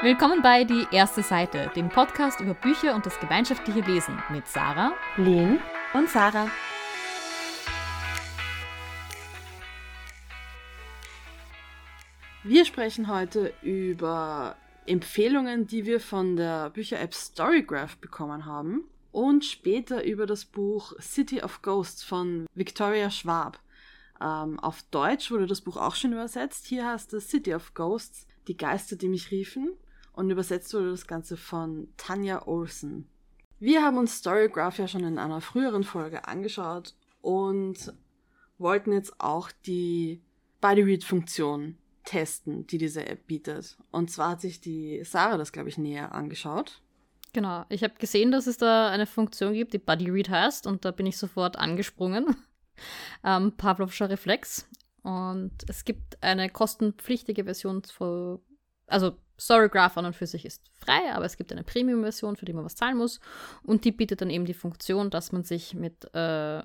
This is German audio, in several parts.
Willkommen bei Die erste Seite, dem Podcast über Bücher und das gemeinschaftliche Lesen mit Sarah, Lynn und Sarah. Wir sprechen heute über Empfehlungen, die wir von der Bücher-App Storygraph bekommen haben und später über das Buch City of Ghosts von Victoria Schwab. Ähm, auf Deutsch wurde das Buch auch schon übersetzt. Hier heißt es City of Ghosts, die Geister, die mich riefen. Und übersetzt wurde das Ganze von Tanja Olsen. Wir haben uns Storygraph ja schon in einer früheren Folge angeschaut und wollten jetzt auch die Bodyread-Funktion testen, die diese App bietet. Und zwar hat sich die Sarah das, glaube ich, näher angeschaut. Genau, ich habe gesehen, dass es da eine Funktion gibt, die Buddy Read heißt, und da bin ich sofort angesprungen. ähm, Pavlovscher Reflex. Und es gibt eine kostenpflichtige Version, also Storygraph an und für sich ist frei, aber es gibt eine Premium-Version, für die man was zahlen muss. Und die bietet dann eben die Funktion, dass man sich mit äh,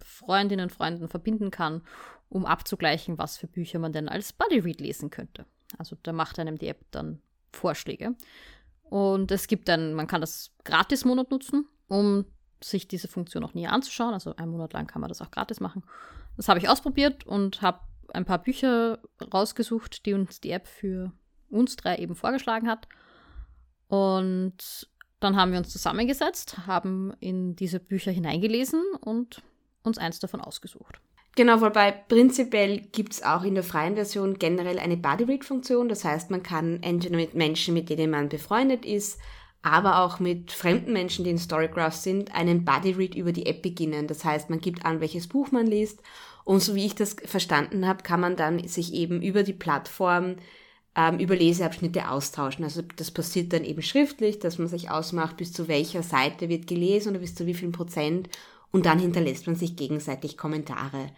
Freundinnen und Freunden verbinden kann, um abzugleichen, was für Bücher man denn als Buddy Read lesen könnte. Also da macht einem die App dann Vorschläge. Und es gibt dann, man kann das Gratis-Monat nutzen, um sich diese Funktion noch näher anzuschauen. Also einen Monat lang kann man das auch gratis machen. Das habe ich ausprobiert und habe ein paar Bücher rausgesucht, die uns die App für uns drei eben vorgeschlagen hat. Und dann haben wir uns zusammengesetzt, haben in diese Bücher hineingelesen und uns eins davon ausgesucht. Genau, wobei prinzipiell gibt es auch in der freien Version generell eine Bodyread-Funktion. Das heißt, man kann entweder mit Menschen, mit denen man befreundet ist, aber auch mit fremden Menschen, die in Storygraph sind, einen Bodyread über die App beginnen. Das heißt, man gibt an, welches Buch man liest. Und so wie ich das verstanden habe, kann man dann sich eben über die Plattform ähm, über Leseabschnitte austauschen. Also das passiert dann eben schriftlich, dass man sich ausmacht, bis zu welcher Seite wird gelesen oder bis zu wie viel Prozent und dann hinterlässt man sich gegenseitig Kommentare.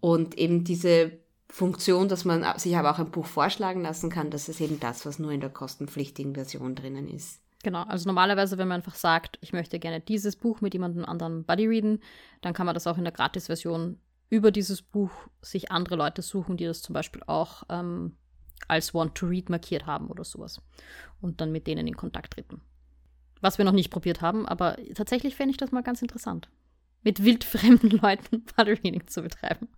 Und eben diese Funktion, dass man sich aber auch ein Buch vorschlagen lassen kann, das ist eben das, was nur in der kostenpflichtigen Version drinnen ist. Genau, also normalerweise, wenn man einfach sagt, ich möchte gerne dieses Buch mit jemandem anderen buddy readen, dann kann man das auch in der Gratis-Version über dieses Buch sich andere Leute suchen, die das zum Beispiel auch ähm, als Want to Read markiert haben oder sowas. Und dann mit denen in Kontakt treten. Was wir noch nicht probiert haben, aber tatsächlich fände ich das mal ganz interessant mit wildfremden Leuten Paddle-Reading zu betreiben.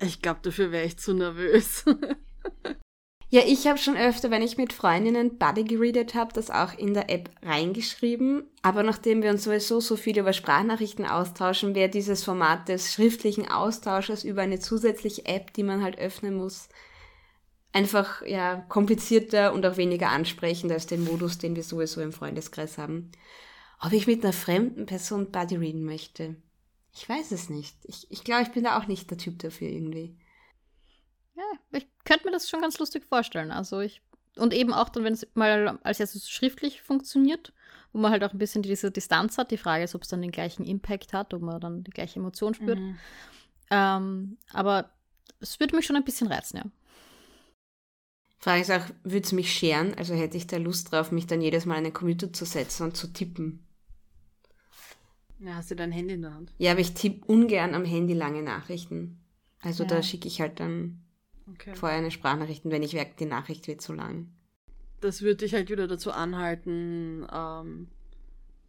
Ich glaube, dafür wäre ich zu nervös. ja, ich habe schon öfter, wenn ich mit Freundinnen Buddy geredet habe, das auch in der App reingeschrieben. Aber nachdem wir uns sowieso so viel über Sprachnachrichten austauschen, wäre dieses Format des schriftlichen Austausches über eine zusätzliche App, die man halt öffnen muss, einfach ja komplizierter und auch weniger ansprechend als den Modus, den wir sowieso im Freundeskreis haben. Ob ich mit einer fremden Person Buddy reden möchte? Ich weiß es nicht. Ich, ich glaube, ich bin da auch nicht der Typ dafür irgendwie. Ja, ich könnte mir das schon ganz lustig vorstellen. Also ich. Und eben auch dann, wenn es mal als erstes schriftlich funktioniert, wo man halt auch ein bisschen diese Distanz hat. Die Frage ist, ob es dann den gleichen Impact hat, ob man dann die gleiche Emotion spürt. Mhm. Ähm, aber es würde mich schon ein bisschen reizen, ja. Frage ist auch, würde es mich scheren? Also hätte ich da Lust drauf, mich dann jedes Mal an den Computer zu setzen und zu tippen? Ja, hast du dein Handy in der Hand? Ja, aber ich tippe ungern am Handy lange Nachrichten. Also ja. da schicke ich halt dann okay. vorher eine Sprachnachricht, wenn ich merke, die Nachricht wird zu lang. Das würde dich halt wieder dazu anhalten, ähm,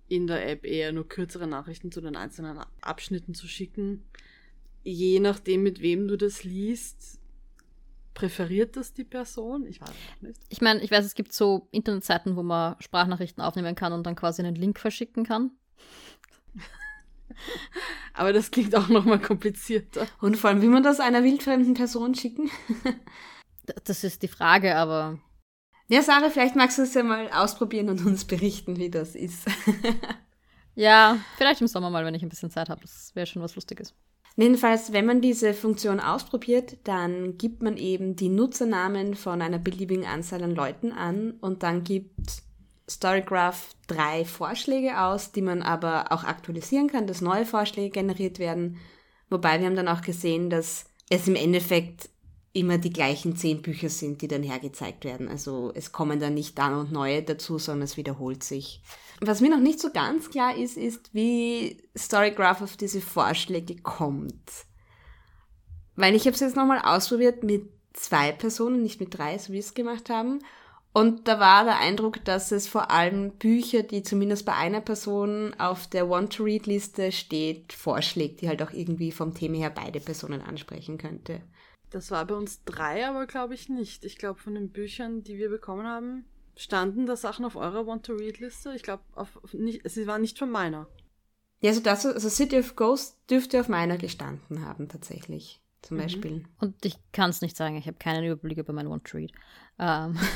in der App eher nur kürzere Nachrichten zu den einzelnen Abschnitten zu schicken. Je nachdem, mit wem du das liest, Präferiert das die Person? Ich weiß nicht. Ich meine, ich weiß, es gibt so Internetseiten, wo man Sprachnachrichten aufnehmen kann und dann quasi einen Link verschicken kann. Aber das klingt auch nochmal komplizierter. Und vor allem, wie man das einer wildfremden Person schicken? das ist die Frage, aber. Ja, Sarah, vielleicht magst du es ja mal ausprobieren und uns berichten, wie das ist. ja, vielleicht im Sommer mal, wenn ich ein bisschen Zeit habe. Das wäre schon was Lustiges. Jedenfalls, wenn man diese Funktion ausprobiert, dann gibt man eben die Nutzernamen von einer beliebigen Anzahl an Leuten an und dann gibt Storygraph drei Vorschläge aus, die man aber auch aktualisieren kann, dass neue Vorschläge generiert werden. Wobei wir haben dann auch gesehen, dass es im Endeffekt immer die gleichen zehn Bücher sind, die dann hergezeigt werden. Also es kommen dann nicht dann und neue dazu, sondern es wiederholt sich. Was mir noch nicht so ganz klar ist, ist, wie Storygraph auf diese Vorschläge kommt. Weil ich habe es jetzt nochmal ausprobiert mit zwei Personen, nicht mit drei, so wie es gemacht haben. Und da war der Eindruck, dass es vor allem Bücher, die zumindest bei einer Person auf der Want-to-Read-Liste steht, vorschlägt, die halt auch irgendwie vom Thema her beide Personen ansprechen könnte. Das war bei uns drei, aber glaube ich nicht. Ich glaube, von den Büchern, die wir bekommen haben, standen da Sachen auf eurer Want-to-Read-Liste. Ich glaube, sie waren nicht von meiner. Ja, also das, also City of Ghosts dürfte auf meiner gestanden haben, tatsächlich zum mhm. Beispiel. Und ich kann es nicht sagen, ich habe keinen Überblick über mein One-Treat. Ähm.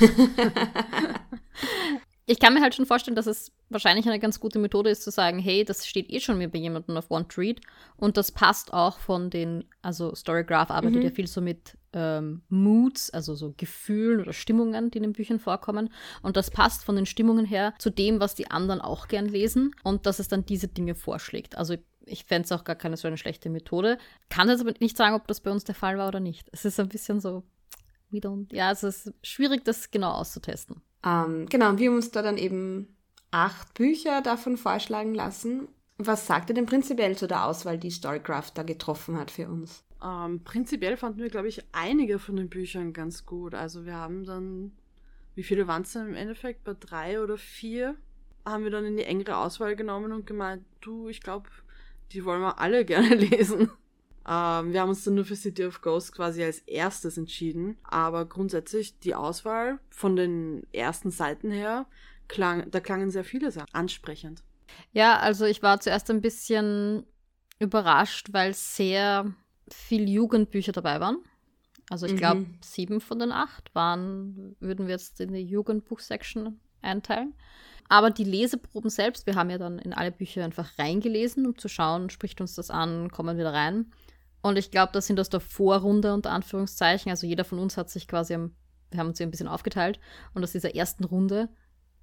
ich kann mir halt schon vorstellen, dass es wahrscheinlich eine ganz gute Methode ist zu sagen, hey, das steht eh schon mir bei jemandem auf One-Treat und das passt auch von den, also Storygraph arbeitet mhm. ja viel so mit ähm, Moods, also so Gefühlen oder Stimmungen, die in den Büchern vorkommen und das passt von den Stimmungen her zu dem, was die anderen auch gern lesen und dass es dann diese Dinge vorschlägt. Also ich fände es auch gar keine so eine schlechte Methode. Kann jetzt aber nicht sagen, ob das bei uns der Fall war oder nicht. Es ist ein bisschen so, we don't, ja, es ist schwierig, das genau auszutesten. Ähm, genau, wir haben uns da dann eben acht Bücher davon vorschlagen lassen. Was sagt ihr denn prinzipiell zu der Auswahl, die Storycraft da getroffen hat für uns? Ähm, prinzipiell fanden wir, glaube ich, einige von den Büchern ganz gut. Also wir haben dann, wie viele waren es denn im Endeffekt? Bei drei oder vier haben wir dann in die engere Auswahl genommen und gemeint, du, ich glaube, die wollen wir alle gerne lesen. Ähm, wir haben uns dann nur für City of Ghosts quasi als erstes entschieden. Aber grundsätzlich die Auswahl von den ersten Seiten her, klang, da klangen sehr viele Sachen ansprechend. Ja, also ich war zuerst ein bisschen überrascht, weil sehr viel Jugendbücher dabei waren. Also ich glaube, mhm. sieben von den acht waren, würden wir jetzt in die Jugendbuchsection einteilen. Aber die Leseproben selbst, wir haben ja dann in alle Bücher einfach reingelesen, um zu schauen, spricht uns das an, kommen wir da rein. Und ich glaube, das sind aus der Vorrunde unter Anführungszeichen. Also jeder von uns hat sich quasi, wir haben uns hier ein bisschen aufgeteilt. Und aus dieser ersten Runde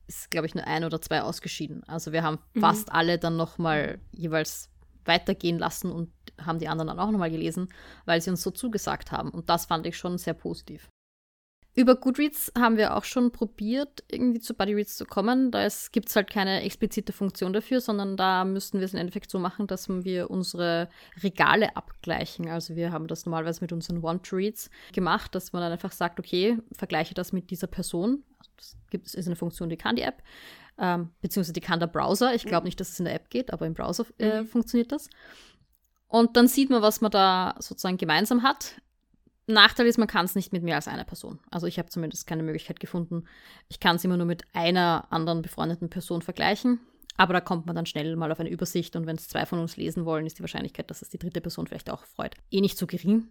ist, glaube ich, nur ein oder zwei ausgeschieden. Also wir haben mhm. fast alle dann nochmal jeweils weitergehen lassen und haben die anderen dann auch nochmal gelesen, weil sie uns so zugesagt haben. Und das fand ich schon sehr positiv. Über Goodreads haben wir auch schon probiert, irgendwie zu Buddyreads zu kommen. Da gibt es halt keine explizite Funktion dafür, sondern da müssten wir es im Endeffekt so machen, dass wir unsere Regale abgleichen. Also wir haben das normalerweise mit unseren Want-Reads gemacht, dass man dann einfach sagt, okay, vergleiche das mit dieser Person. Das gibt, ist eine Funktion, die kann die App, ähm, beziehungsweise die kann der Browser. Ich glaube nicht, dass es in der App geht, aber im Browser äh, mhm. funktioniert das. Und dann sieht man, was man da sozusagen gemeinsam hat. Nachteil ist, man kann es nicht mit mehr als einer Person. Also ich habe zumindest keine Möglichkeit gefunden. Ich kann es immer nur mit einer anderen befreundeten Person vergleichen. Aber da kommt man dann schnell mal auf eine Übersicht und wenn es zwei von uns lesen wollen, ist die Wahrscheinlichkeit, dass es die dritte Person vielleicht auch freut, eh nicht so gering.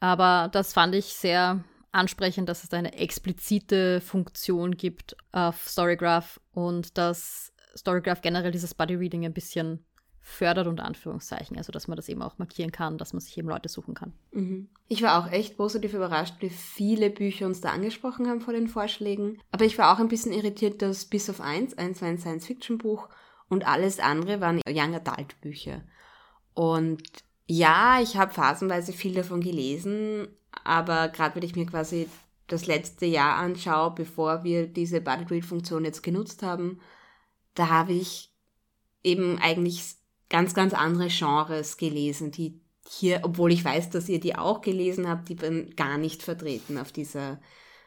Aber das fand ich sehr ansprechend, dass es da eine explizite Funktion gibt auf Storygraph und dass Storygraph generell dieses Buddy Reading ein bisschen fördert, unter Anführungszeichen. Also, dass man das eben auch markieren kann, dass man sich eben Leute suchen kann. Mhm. Ich war auch echt positiv überrascht, wie viele Bücher uns da angesprochen haben vor den Vorschlägen. Aber ich war auch ein bisschen irritiert, dass bis auf eins, eins war ein Science-Fiction-Buch und alles andere waren Young Adult-Bücher. Und ja, ich habe phasenweise viel davon gelesen, aber gerade wenn ich mir quasi das letzte Jahr anschaue, bevor wir diese Body Read Funktion jetzt genutzt haben, da habe ich eben eigentlich ganz, ganz andere Genres gelesen, die hier, obwohl ich weiß, dass ihr die auch gelesen habt, die bin gar nicht vertreten auf dieser,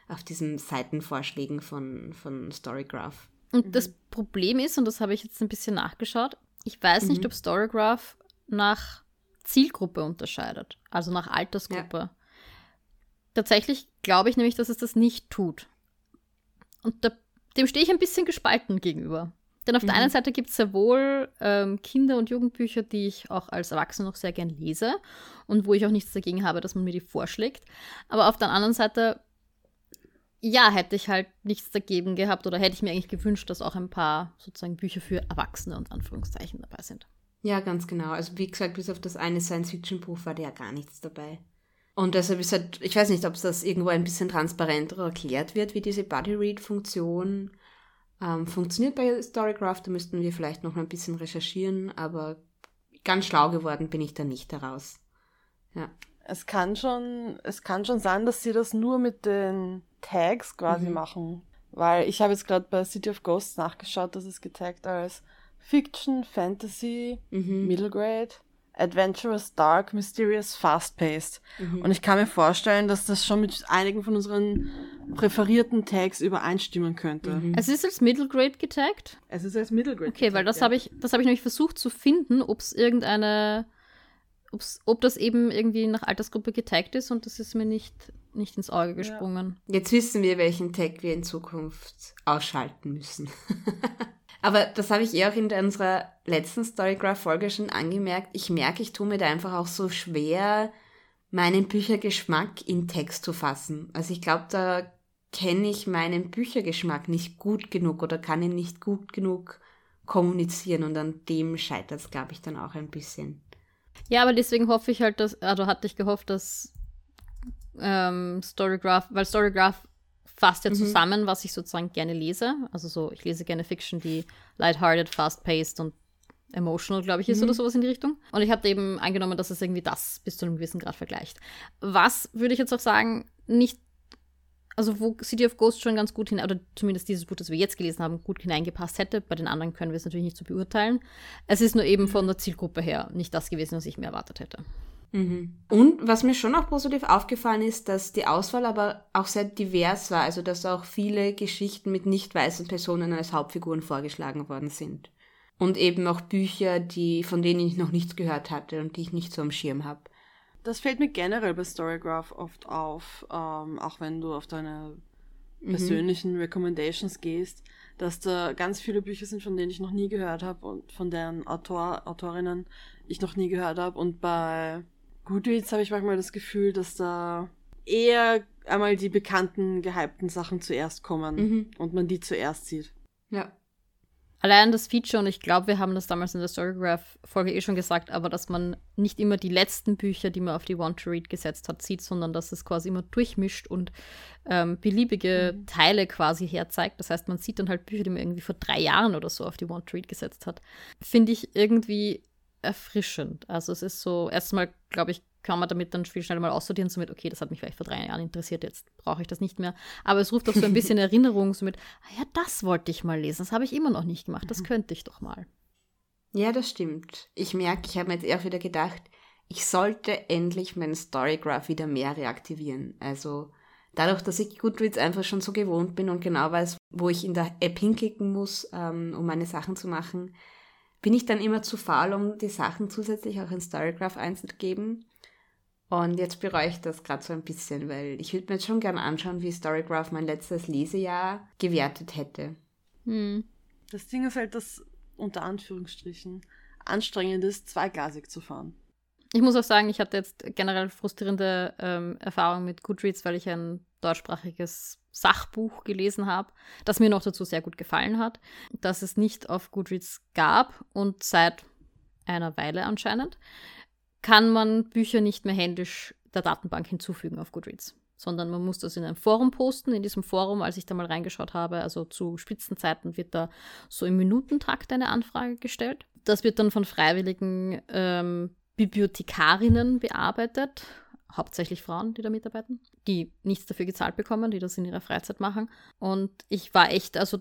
auf diesen Seitenvorschlägen von, von Storygraph. Und mhm. das Problem ist, und das habe ich jetzt ein bisschen nachgeschaut, ich weiß mhm. nicht, ob Storygraph nach Zielgruppe unterscheidet, also nach Altersgruppe. Ja. Tatsächlich glaube ich nämlich, dass es das nicht tut. Und da, dem stehe ich ein bisschen gespalten gegenüber. Denn auf mhm. der einen Seite gibt es sehr wohl ähm, Kinder- und Jugendbücher, die ich auch als Erwachsene noch sehr gern lese und wo ich auch nichts dagegen habe, dass man mir die vorschlägt. Aber auf der anderen Seite, ja, hätte ich halt nichts dagegen gehabt oder hätte ich mir eigentlich gewünscht, dass auch ein paar sozusagen Bücher für Erwachsene und Anführungszeichen dabei sind. Ja, ganz genau. Also wie gesagt, bis auf das eine Science-Fiction-Buch war da ja gar nichts dabei. Und deshalb ist halt, ich weiß nicht, ob es das irgendwo ein bisschen transparenter erklärt wird, wie diese Body-Read-Funktion ähm, funktioniert bei Storycraft, da müssten wir vielleicht noch ein bisschen recherchieren, aber ganz schlau geworden bin ich da nicht daraus. Ja. Es kann schon, es kann schon sein, dass sie das nur mit den Tags quasi mhm. machen. Weil ich habe jetzt gerade bei City of Ghosts nachgeschaut, dass es getaggt als Fiction, Fantasy, mhm. Middle Grade, Adventurous, Dark, Mysterious, Fast-Paced. Mhm. Und ich kann mir vorstellen, dass das schon mit einigen von unseren präferierten Tags übereinstimmen könnte. Mhm. Es ist als Middle Grade getaggt? Es ist als Middle Grade Okay, getaggt, weil das ja. habe ich, das habe ich nämlich versucht zu finden, ob es irgendeine, ob's, ob das eben irgendwie nach Altersgruppe getaggt ist und das ist mir nicht, nicht ins Auge gesprungen. Ja. Jetzt wissen wir, welchen Tag wir in Zukunft ausschalten müssen. Aber das habe ich eh auch in unserer letzten Storygraph-Folge schon angemerkt. Ich merke, ich tue mir da einfach auch so schwer, meinen Büchergeschmack in Text zu fassen. Also ich glaube, da kenne ich meinen Büchergeschmack nicht gut genug oder kann ihn nicht gut genug kommunizieren und an dem scheitert es, glaube ich, dann auch ein bisschen. Ja, aber deswegen hoffe ich halt, dass, also hatte ich gehofft, dass ähm, Storygraph, weil Storygraph fasst ja mhm. zusammen, was ich sozusagen gerne lese. Also so, ich lese gerne Fiction, die lighthearted, fast-paced und emotional, glaube ich, ist mhm. oder sowas in die Richtung. Und ich habe eben angenommen, dass es irgendwie das bis zu einem gewissen Grad vergleicht. Was würde ich jetzt auch sagen, nicht, also wo City of Ghosts schon ganz gut hin, oder zumindest dieses Buch, das wir jetzt gelesen haben, gut hineingepasst hätte. Bei den anderen können wir es natürlich nicht so beurteilen. Es ist nur eben von der Zielgruppe her nicht das gewesen, was ich mir erwartet hätte. Mhm. Und was mir schon auch positiv aufgefallen ist, dass die Auswahl aber auch sehr divers war, also dass auch viele Geschichten mit nicht weißen Personen als Hauptfiguren vorgeschlagen worden sind. Und eben auch Bücher, die, von denen ich noch nichts gehört hatte und die ich nicht so am Schirm habe. Das fällt mir generell bei Storygraph oft auf, ähm, auch wenn du auf deine mhm. persönlichen mhm. Recommendations gehst, dass da ganz viele Bücher sind, von denen ich noch nie gehört habe und von deren Autor, Autorinnen ich noch nie gehört habe. Und bei Goodreads habe ich manchmal das Gefühl, dass da eher einmal die bekannten, gehypten Sachen zuerst kommen mhm. und man die zuerst sieht. Ja. Allein das Feature, und ich glaube, wir haben das damals in der Storygraph-Folge eh schon gesagt, aber dass man nicht immer die letzten Bücher, die man auf die Want-to-Read gesetzt hat, sieht, sondern dass es quasi immer durchmischt und ähm, beliebige mhm. Teile quasi herzeigt. Das heißt, man sieht dann halt Bücher, die man irgendwie vor drei Jahren oder so auf die Want-to-Read gesetzt hat. Finde ich irgendwie erfrischend. Also es ist so, erstmal, glaube ich, kann man damit dann viel schneller mal aussortieren, so mit, okay, das hat mich vielleicht vor drei Jahren interessiert, jetzt brauche ich das nicht mehr. Aber es ruft auch so ein bisschen Erinnerung, so mit, ah ja, das wollte ich mal lesen, das habe ich immer noch nicht gemacht, das mhm. könnte ich doch mal. Ja, das stimmt. Ich merke, ich habe mir jetzt eher wieder gedacht, ich sollte endlich meinen Storygraph wieder mehr reaktivieren. Also dadurch, dass ich Goodreads einfach schon so gewohnt bin und genau weiß, wo ich in der App hinklicken muss, ähm, um meine Sachen zu machen, bin ich dann immer zu faul, um die Sachen zusätzlich auch in Storygraph einzugeben. Und jetzt bereue ich das gerade so ein bisschen, weil ich würde mir jetzt schon gerne anschauen, wie Storygraph mein letztes Lesejahr gewertet hätte. Hm. Das Ding ist halt, dass unter Anführungsstrichen anstrengend ist, zweiglasig zu fahren. Ich muss auch sagen, ich hatte jetzt generell frustrierende ähm, Erfahrungen mit Goodreads, weil ich ein deutschsprachiges Sachbuch gelesen habe, das mir noch dazu sehr gut gefallen hat, das es nicht auf Goodreads gab und seit einer Weile anscheinend, kann man Bücher nicht mehr händisch der Datenbank hinzufügen auf Goodreads, sondern man muss das in einem Forum posten. In diesem Forum, als ich da mal reingeschaut habe, also zu Spitzenzeiten wird da so im Minutentakt eine Anfrage gestellt. Das wird dann von freiwilligen ähm, Bibliothekarinnen bearbeitet hauptsächlich Frauen, die da mitarbeiten, die nichts dafür gezahlt bekommen, die das in ihrer Freizeit machen. Und ich war echt, also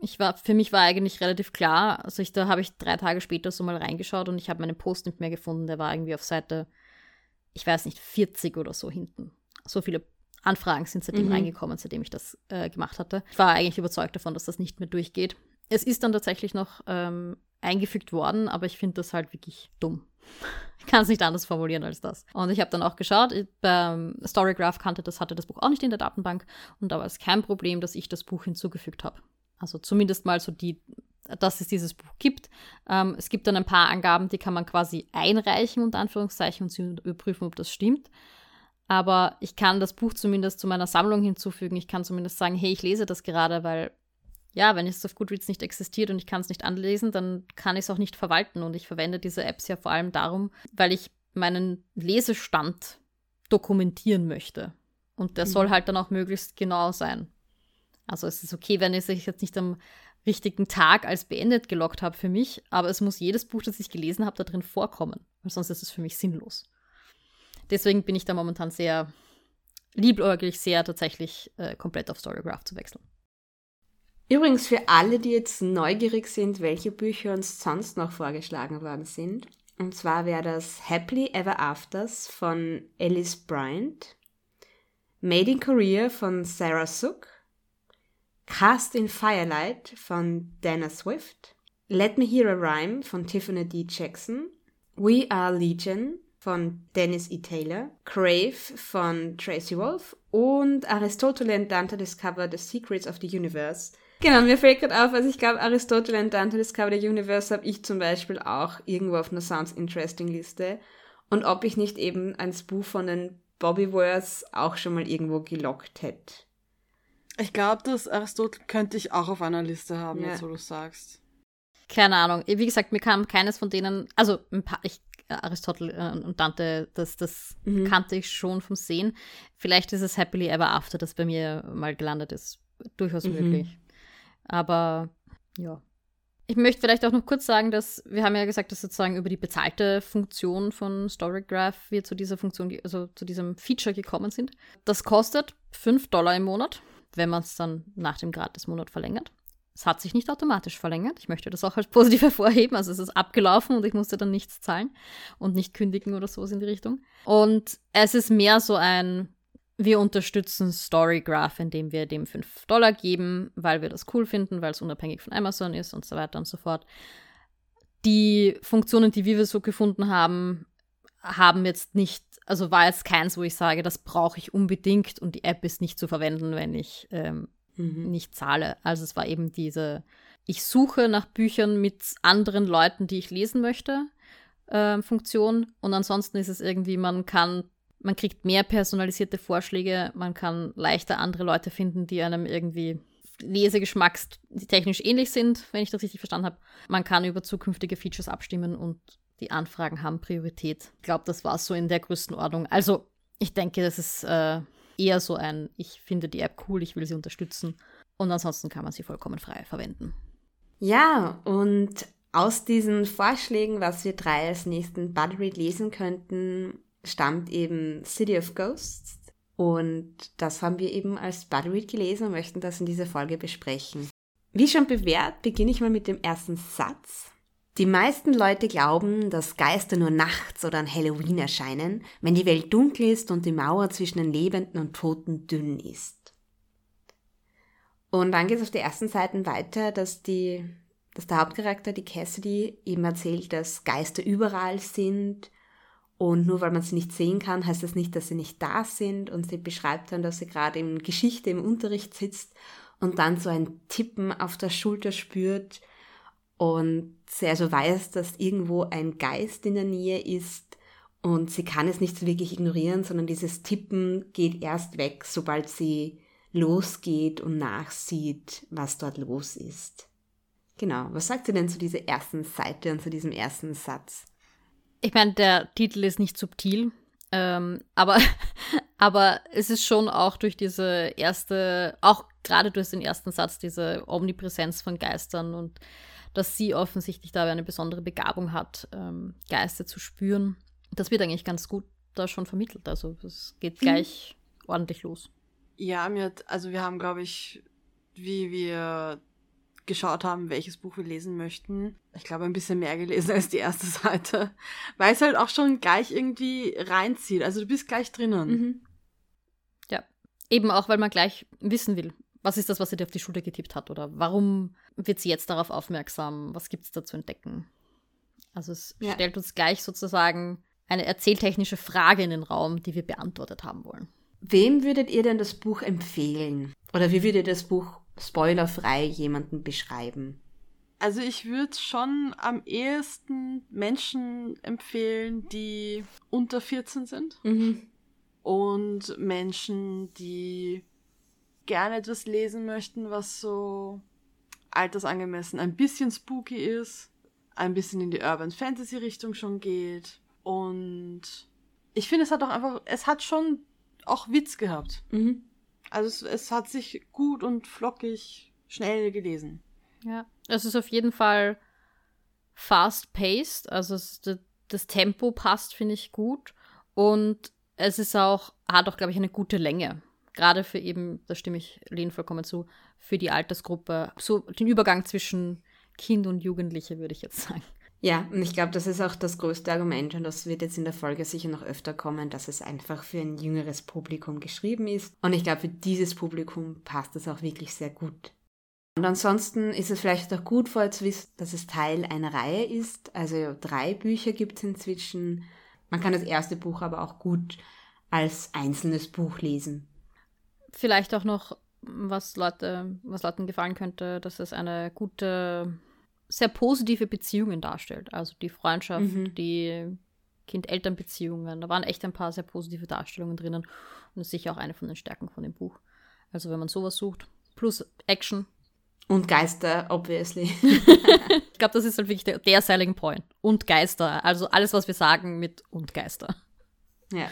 ich war, für mich war eigentlich relativ klar, also ich, da habe ich drei Tage später so mal reingeschaut und ich habe meinen Post nicht mehr gefunden. Der war irgendwie auf Seite, ich weiß nicht, 40 oder so hinten. So viele Anfragen sind seitdem mhm. reingekommen, seitdem ich das äh, gemacht hatte. Ich war eigentlich überzeugt davon, dass das nicht mehr durchgeht. Es ist dann tatsächlich noch ähm, eingefügt worden, aber ich finde das halt wirklich dumm. Ich kann es nicht anders formulieren als das. Und ich habe dann auch geschaut, beim Storygraph kannte das, hatte das Buch auch nicht in der Datenbank und da war es kein Problem, dass ich das Buch hinzugefügt habe. Also zumindest mal so die, dass es dieses Buch gibt. Ähm, es gibt dann ein paar Angaben, die kann man quasi einreichen, unter Anführungszeichen, und sie überprüfen, ob das stimmt. Aber ich kann das Buch zumindest zu meiner Sammlung hinzufügen. Ich kann zumindest sagen, hey, ich lese das gerade, weil ja, wenn es auf Goodreads nicht existiert und ich kann es nicht anlesen, dann kann ich es auch nicht verwalten. Und ich verwende diese Apps ja vor allem darum, weil ich meinen Lesestand dokumentieren möchte. Und der mhm. soll halt dann auch möglichst genau sein. Also es ist okay, wenn ich es jetzt nicht am richtigen Tag als beendet gelockt habe für mich, aber es muss jedes Buch, das ich gelesen habe, da drin vorkommen, weil sonst ist es für mich sinnlos. Deswegen bin ich da momentan sehr liebäuglich, sehr tatsächlich äh, komplett auf Storygraph zu wechseln. Übrigens für alle, die jetzt neugierig sind, welche Bücher uns sonst noch vorgeschlagen worden sind. Und zwar wäre das Happily Ever Afters von Alice Bryant, Made in Korea von Sarah Suk, Cast in Firelight von Dana Swift, Let Me Hear a Rhyme von Tiffany D. Jackson, We Are Legion von Dennis E. Taylor, Crave von Tracy Wolf und Aristotle and Dante Discover the Secrets of the Universe. Genau, mir fällt gerade auf, also ich glaube, Aristotle and Dante Discover the Universe habe ich zum Beispiel auch irgendwo auf einer Sounds Interesting Liste. Und ob ich nicht eben ein Buch von den Bobby Words auch schon mal irgendwo gelockt hätte. Ich glaube, das Aristotel könnte ich auch auf einer Liste haben, ja. jetzt wo du sagst. Keine Ahnung. Wie gesagt, mir kam keines von denen, also ein paar, ich, Aristotel äh, und Dante, das, das mhm. kannte ich schon vom Sehen. Vielleicht ist es Happily Ever After, das bei mir mal gelandet ist. Durchaus mhm. möglich. Aber ja. Ich möchte vielleicht auch noch kurz sagen, dass wir haben ja gesagt, dass sozusagen über die bezahlte Funktion von Storygraph wir zu dieser Funktion, also zu diesem Feature gekommen sind. Das kostet 5 Dollar im Monat wenn man es dann nach dem Gratismonat verlängert. Es hat sich nicht automatisch verlängert. Ich möchte das auch als positiv hervorheben. Also es ist abgelaufen und ich musste dann nichts zahlen und nicht kündigen oder sowas in die Richtung. Und es ist mehr so ein, wir unterstützen Storygraph, indem wir dem 5 Dollar geben, weil wir das cool finden, weil es unabhängig von Amazon ist und so weiter und so fort. Die Funktionen, die wir so gefunden haben, haben jetzt nicht also war jetzt keins, wo ich sage, das brauche ich unbedingt und die App ist nicht zu verwenden, wenn ich ähm, mhm. nicht zahle. Also es war eben diese, ich suche nach Büchern mit anderen Leuten, die ich lesen möchte, äh, Funktion. Und ansonsten ist es irgendwie, man kann, man kriegt mehr personalisierte Vorschläge, man kann leichter andere Leute finden, die einem irgendwie lesegeschmackstechnisch ähnlich sind, wenn ich das richtig verstanden habe. Man kann über zukünftige Features abstimmen und die Anfragen haben Priorität. Ich glaube, das war so in der Größenordnung. Also, ich denke, das ist äh, eher so ein, ich finde die App cool, ich will sie unterstützen. Und ansonsten kann man sie vollkommen frei verwenden. Ja, und aus diesen Vorschlägen, was wir drei als nächsten Buddy Read lesen könnten, stammt eben City of Ghosts. Und das haben wir eben als Buddy Read gelesen und möchten das in dieser Folge besprechen. Wie schon bewährt, beginne ich mal mit dem ersten Satz. Die meisten Leute glauben, dass Geister nur nachts oder an Halloween erscheinen, wenn die Welt dunkel ist und die Mauer zwischen den Lebenden und Toten dünn ist. Und dann geht es auf der ersten Seite weiter, dass, die, dass der Hauptcharakter, die Cassidy, eben erzählt, dass Geister überall sind und nur weil man sie nicht sehen kann, heißt das nicht, dass sie nicht da sind. Und sie beschreibt dann, dass sie gerade in Geschichte im Unterricht sitzt und dann so ein Tippen auf der Schulter spürt, und sie also weiß, dass irgendwo ein Geist in der Nähe ist und sie kann es nicht so wirklich ignorieren, sondern dieses Tippen geht erst weg, sobald sie losgeht und nachsieht, was dort los ist. Genau, was sagt sie denn zu dieser ersten Seite und zu diesem ersten Satz? Ich meine, der Titel ist nicht subtil, ähm, aber, aber es ist schon auch durch diese erste, auch gerade durch den ersten Satz, diese Omnipräsenz von Geistern und dass sie offensichtlich da eine besondere Begabung hat, ähm, Geister zu spüren. Das wird eigentlich ganz gut da schon vermittelt. Also es geht mhm. gleich mhm. ordentlich los. Ja, mir also wir haben, glaube ich, wie wir geschaut haben, welches Buch wir lesen möchten. Ich glaube, ein bisschen mehr gelesen als die erste Seite, weil es halt auch schon gleich irgendwie reinzieht. Also du bist gleich drinnen. Mhm. Ja, eben auch, weil man gleich wissen will, was ist das, was sie dir auf die Schulter getippt hat? Oder warum wird sie jetzt darauf aufmerksam? Was gibt es da zu entdecken? Also es ja. stellt uns gleich sozusagen eine erzähltechnische Frage in den Raum, die wir beantwortet haben wollen. Wem würdet ihr denn das Buch empfehlen? Oder wie würdet ihr das Buch spoilerfrei jemanden beschreiben? Also ich würde schon am ehesten Menschen empfehlen, die unter 14 sind. Mhm. Und Menschen, die gerne etwas lesen möchten, was so altersangemessen ein bisschen spooky ist, ein bisschen in die Urban Fantasy Richtung schon geht. Und ich finde, es hat auch einfach, es hat schon auch Witz gehabt. Mhm. Also es, es hat sich gut und flockig schnell gelesen. Ja, es ist auf jeden Fall fast-paced, also es, das Tempo passt, finde ich, gut. Und es ist auch, hat auch, glaube ich, eine gute Länge. Gerade für eben, da stimme ich Lehn vollkommen zu, für die Altersgruppe, so den Übergang zwischen Kind und Jugendliche, würde ich jetzt sagen, Ja, und ich glaube, das ist auch das größte Argument und das wird jetzt in der Folge sicher noch öfter kommen, dass es einfach für ein jüngeres Publikum geschrieben ist. Und ich glaube, für dieses Publikum passt es auch wirklich sehr gut. Und ansonsten ist es vielleicht auch gut vorher zu wissen, dass es Teil einer Reihe ist. Also drei Bücher gibt es inzwischen. Man kann das erste Buch aber auch gut als einzelnes Buch lesen. Vielleicht auch noch, was, Leute, was Leuten gefallen könnte, dass es eine gute, sehr positive Beziehungen darstellt. Also die Freundschaft, mhm. die Kind-Eltern-Beziehungen. Da waren echt ein paar sehr positive Darstellungen drinnen. Und das ist sicher auch eine von den Stärken von dem Buch. Also wenn man sowas sucht. Plus Action, und Geister, obviously. ich glaube, das ist halt wirklich der, der Selling Point. Und Geister. Also alles, was wir sagen mit und Geister. Ja.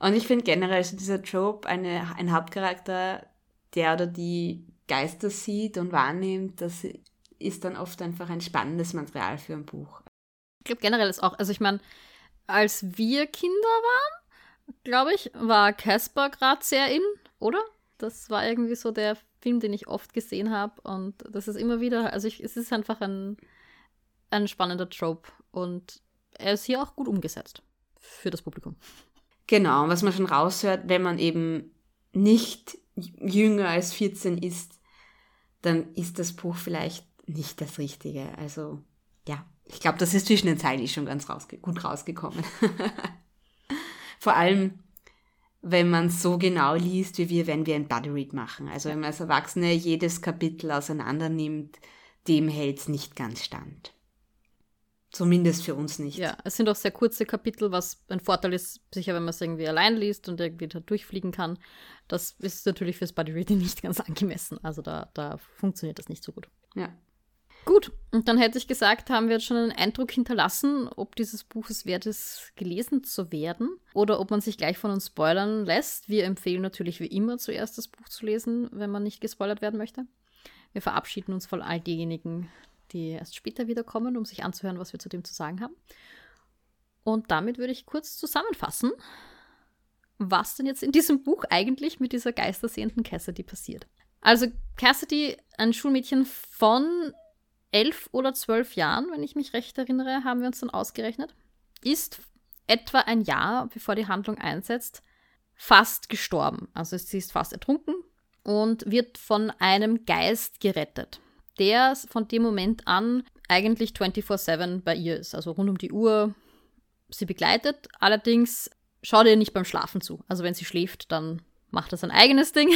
Und ich finde generell so dieser Trope, eine, ein Hauptcharakter, der oder die Geister sieht und wahrnimmt, das ist dann oft einfach ein spannendes Material für ein Buch. Ich glaube generell ist auch, also ich meine, als wir Kinder waren, glaube ich, war Casper gerade sehr in, oder? Das war irgendwie so der Film, den ich oft gesehen habe. Und das ist immer wieder, also ich, es ist einfach ein, ein spannender Trope. Und er ist hier auch gut umgesetzt für das Publikum. Genau, was man schon raushört, wenn man eben nicht jünger als 14 ist, dann ist das Buch vielleicht nicht das Richtige. Also ja, ich glaube, das ist zwischen den Zeilen schon ganz rausge gut rausgekommen. Vor allem, wenn man so genau liest, wie wir, wenn wir ein Buddy Read machen. Also wenn man als Erwachsene jedes Kapitel auseinander nimmt, dem hält es nicht ganz stand. Zumindest für uns nicht. Ja, es sind auch sehr kurze Kapitel, was ein Vorteil ist, sicher, wenn man es irgendwie allein liest und irgendwie da durchfliegen kann. Das ist natürlich fürs Buddy Reading nicht ganz angemessen. Also da, da funktioniert das nicht so gut. Ja. Gut, und dann hätte ich gesagt, haben wir jetzt schon einen Eindruck hinterlassen, ob dieses Buch es wert ist, gelesen zu werden oder ob man sich gleich von uns spoilern lässt. Wir empfehlen natürlich wie immer zuerst das Buch zu lesen, wenn man nicht gespoilert werden möchte. Wir verabschieden uns von all denjenigen, die erst später wiederkommen, um sich anzuhören, was wir zu dem zu sagen haben. Und damit würde ich kurz zusammenfassen, was denn jetzt in diesem Buch eigentlich mit dieser geistersehenden Cassidy passiert. Also Cassidy, ein Schulmädchen von elf oder zwölf Jahren, wenn ich mich recht erinnere, haben wir uns dann ausgerechnet, ist etwa ein Jahr, bevor die Handlung einsetzt, fast gestorben. Also sie ist fast ertrunken und wird von einem Geist gerettet, der von dem Moment an eigentlich 24/7 bei ihr ist, also rund um die Uhr sie begleitet. Allerdings schaut ihr nicht beim Schlafen zu. Also wenn sie schläft, dann macht er sein eigenes Ding.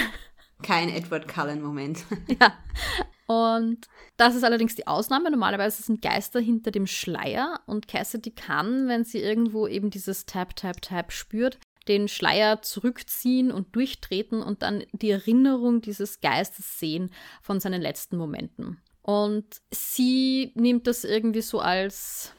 Kein Edward Cullen-Moment. ja. Und das ist allerdings die Ausnahme. Normalerweise sind Geister hinter dem Schleier und Cassidy kann, wenn sie irgendwo eben dieses Tap, Tap, Tap spürt, den Schleier zurückziehen und durchtreten und dann die Erinnerung dieses Geistes sehen von seinen letzten Momenten. Und sie nimmt das irgendwie so als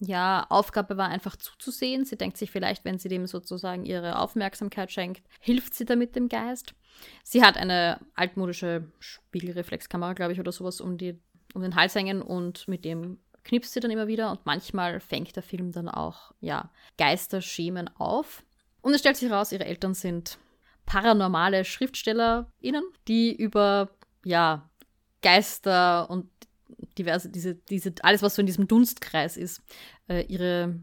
ja, Aufgabe war einfach zuzusehen. Sie denkt sich vielleicht, wenn sie dem sozusagen ihre Aufmerksamkeit schenkt, hilft sie damit dem Geist. Sie hat eine altmodische Spiegelreflexkamera, glaube ich, oder sowas um, die, um den Hals hängen und mit dem knipst sie dann immer wieder und manchmal fängt der Film dann auch, ja, Geisterschemen auf. Und es stellt sich heraus, ihre Eltern sind paranormale SchriftstellerInnen, die über, ja, Geister und diverse, diese, diese, alles, was so in diesem Dunstkreis ist, äh, ihre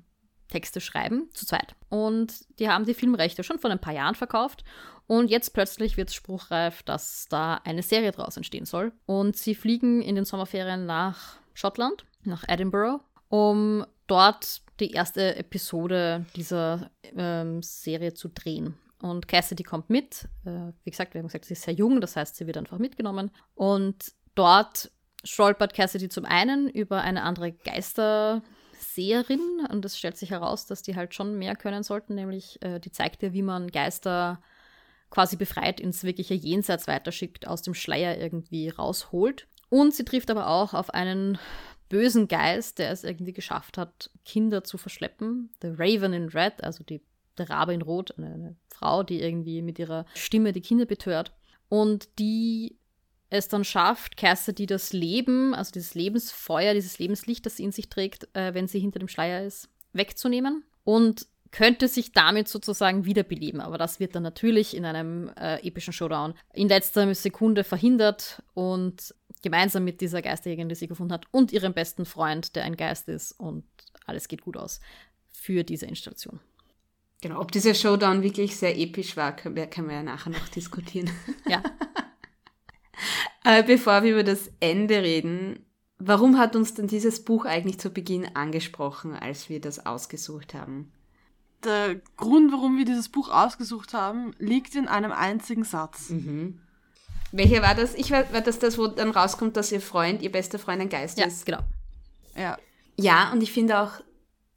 Texte schreiben, zu zweit. Und die haben die Filmrechte schon vor ein paar Jahren verkauft. Und jetzt plötzlich wird es spruchreif, dass da eine Serie draus entstehen soll. Und sie fliegen in den Sommerferien nach Schottland, nach Edinburgh, um dort die erste Episode dieser ähm, Serie zu drehen. Und Cassidy kommt mit. Äh, wie gesagt, wir haben gesagt, sie ist sehr jung, das heißt, sie wird einfach mitgenommen. Und dort stolpert Cassidy zum einen über eine andere Geisterseherin und es stellt sich heraus, dass die halt schon mehr können sollten, nämlich äh, die zeigt dir, wie man Geister quasi befreit ins wirkliche Jenseits weiterschickt, aus dem Schleier irgendwie rausholt. Und sie trifft aber auch auf einen bösen Geist, der es irgendwie geschafft hat, Kinder zu verschleppen. The Raven in Red, also die, der Rabe in Rot, eine, eine Frau, die irgendwie mit ihrer Stimme die Kinder betört. Und die es dann schafft, Cassidy das Leben, also dieses Lebensfeuer, dieses Lebenslicht, das sie in sich trägt, äh, wenn sie hinter dem Schleier ist, wegzunehmen und könnte sich damit sozusagen wiederbeleben. Aber das wird dann natürlich in einem äh, epischen Showdown in letzter Sekunde verhindert und gemeinsam mit dieser Geisterjägerin, die sie gefunden hat, und ihrem besten Freund, der ein Geist ist und alles geht gut aus für diese Installation. Genau, ob dieser Showdown wirklich sehr episch war, können wir, können wir ja nachher noch diskutieren. Ja. äh, bevor wir über das Ende reden, warum hat uns denn dieses Buch eigentlich zu Beginn angesprochen, als wir das ausgesucht haben? Der Grund, warum wir dieses Buch ausgesucht haben, liegt in einem einzigen Satz. Mhm. Welcher war das? Ich war, war das das, wo dann rauskommt, dass ihr Freund, ihr bester Freund ein Geist Ja, ist? genau. Ja. Ja, und ich finde auch,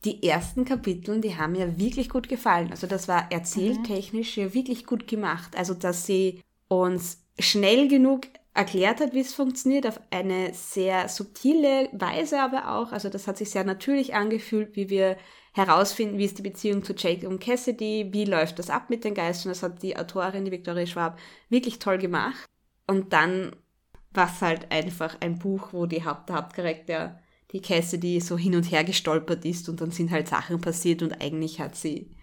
die ersten Kapitel, die haben mir wirklich gut gefallen. Also das war erzähltechnisch ja wirklich gut gemacht. Also dass sie uns schnell genug erklärt hat, wie es funktioniert, auf eine sehr subtile Weise aber auch. Also das hat sich sehr natürlich angefühlt, wie wir herausfinden, wie ist die Beziehung zu Jake und Cassidy, wie läuft das ab mit den Geistern. Das hat die Autorin, die Victoria Schwab, wirklich toll gemacht. Und dann war es halt einfach ein Buch, wo die Haupt der Hauptcharakter, die Cassidy, so hin und her gestolpert ist und dann sind halt Sachen passiert und eigentlich hat sie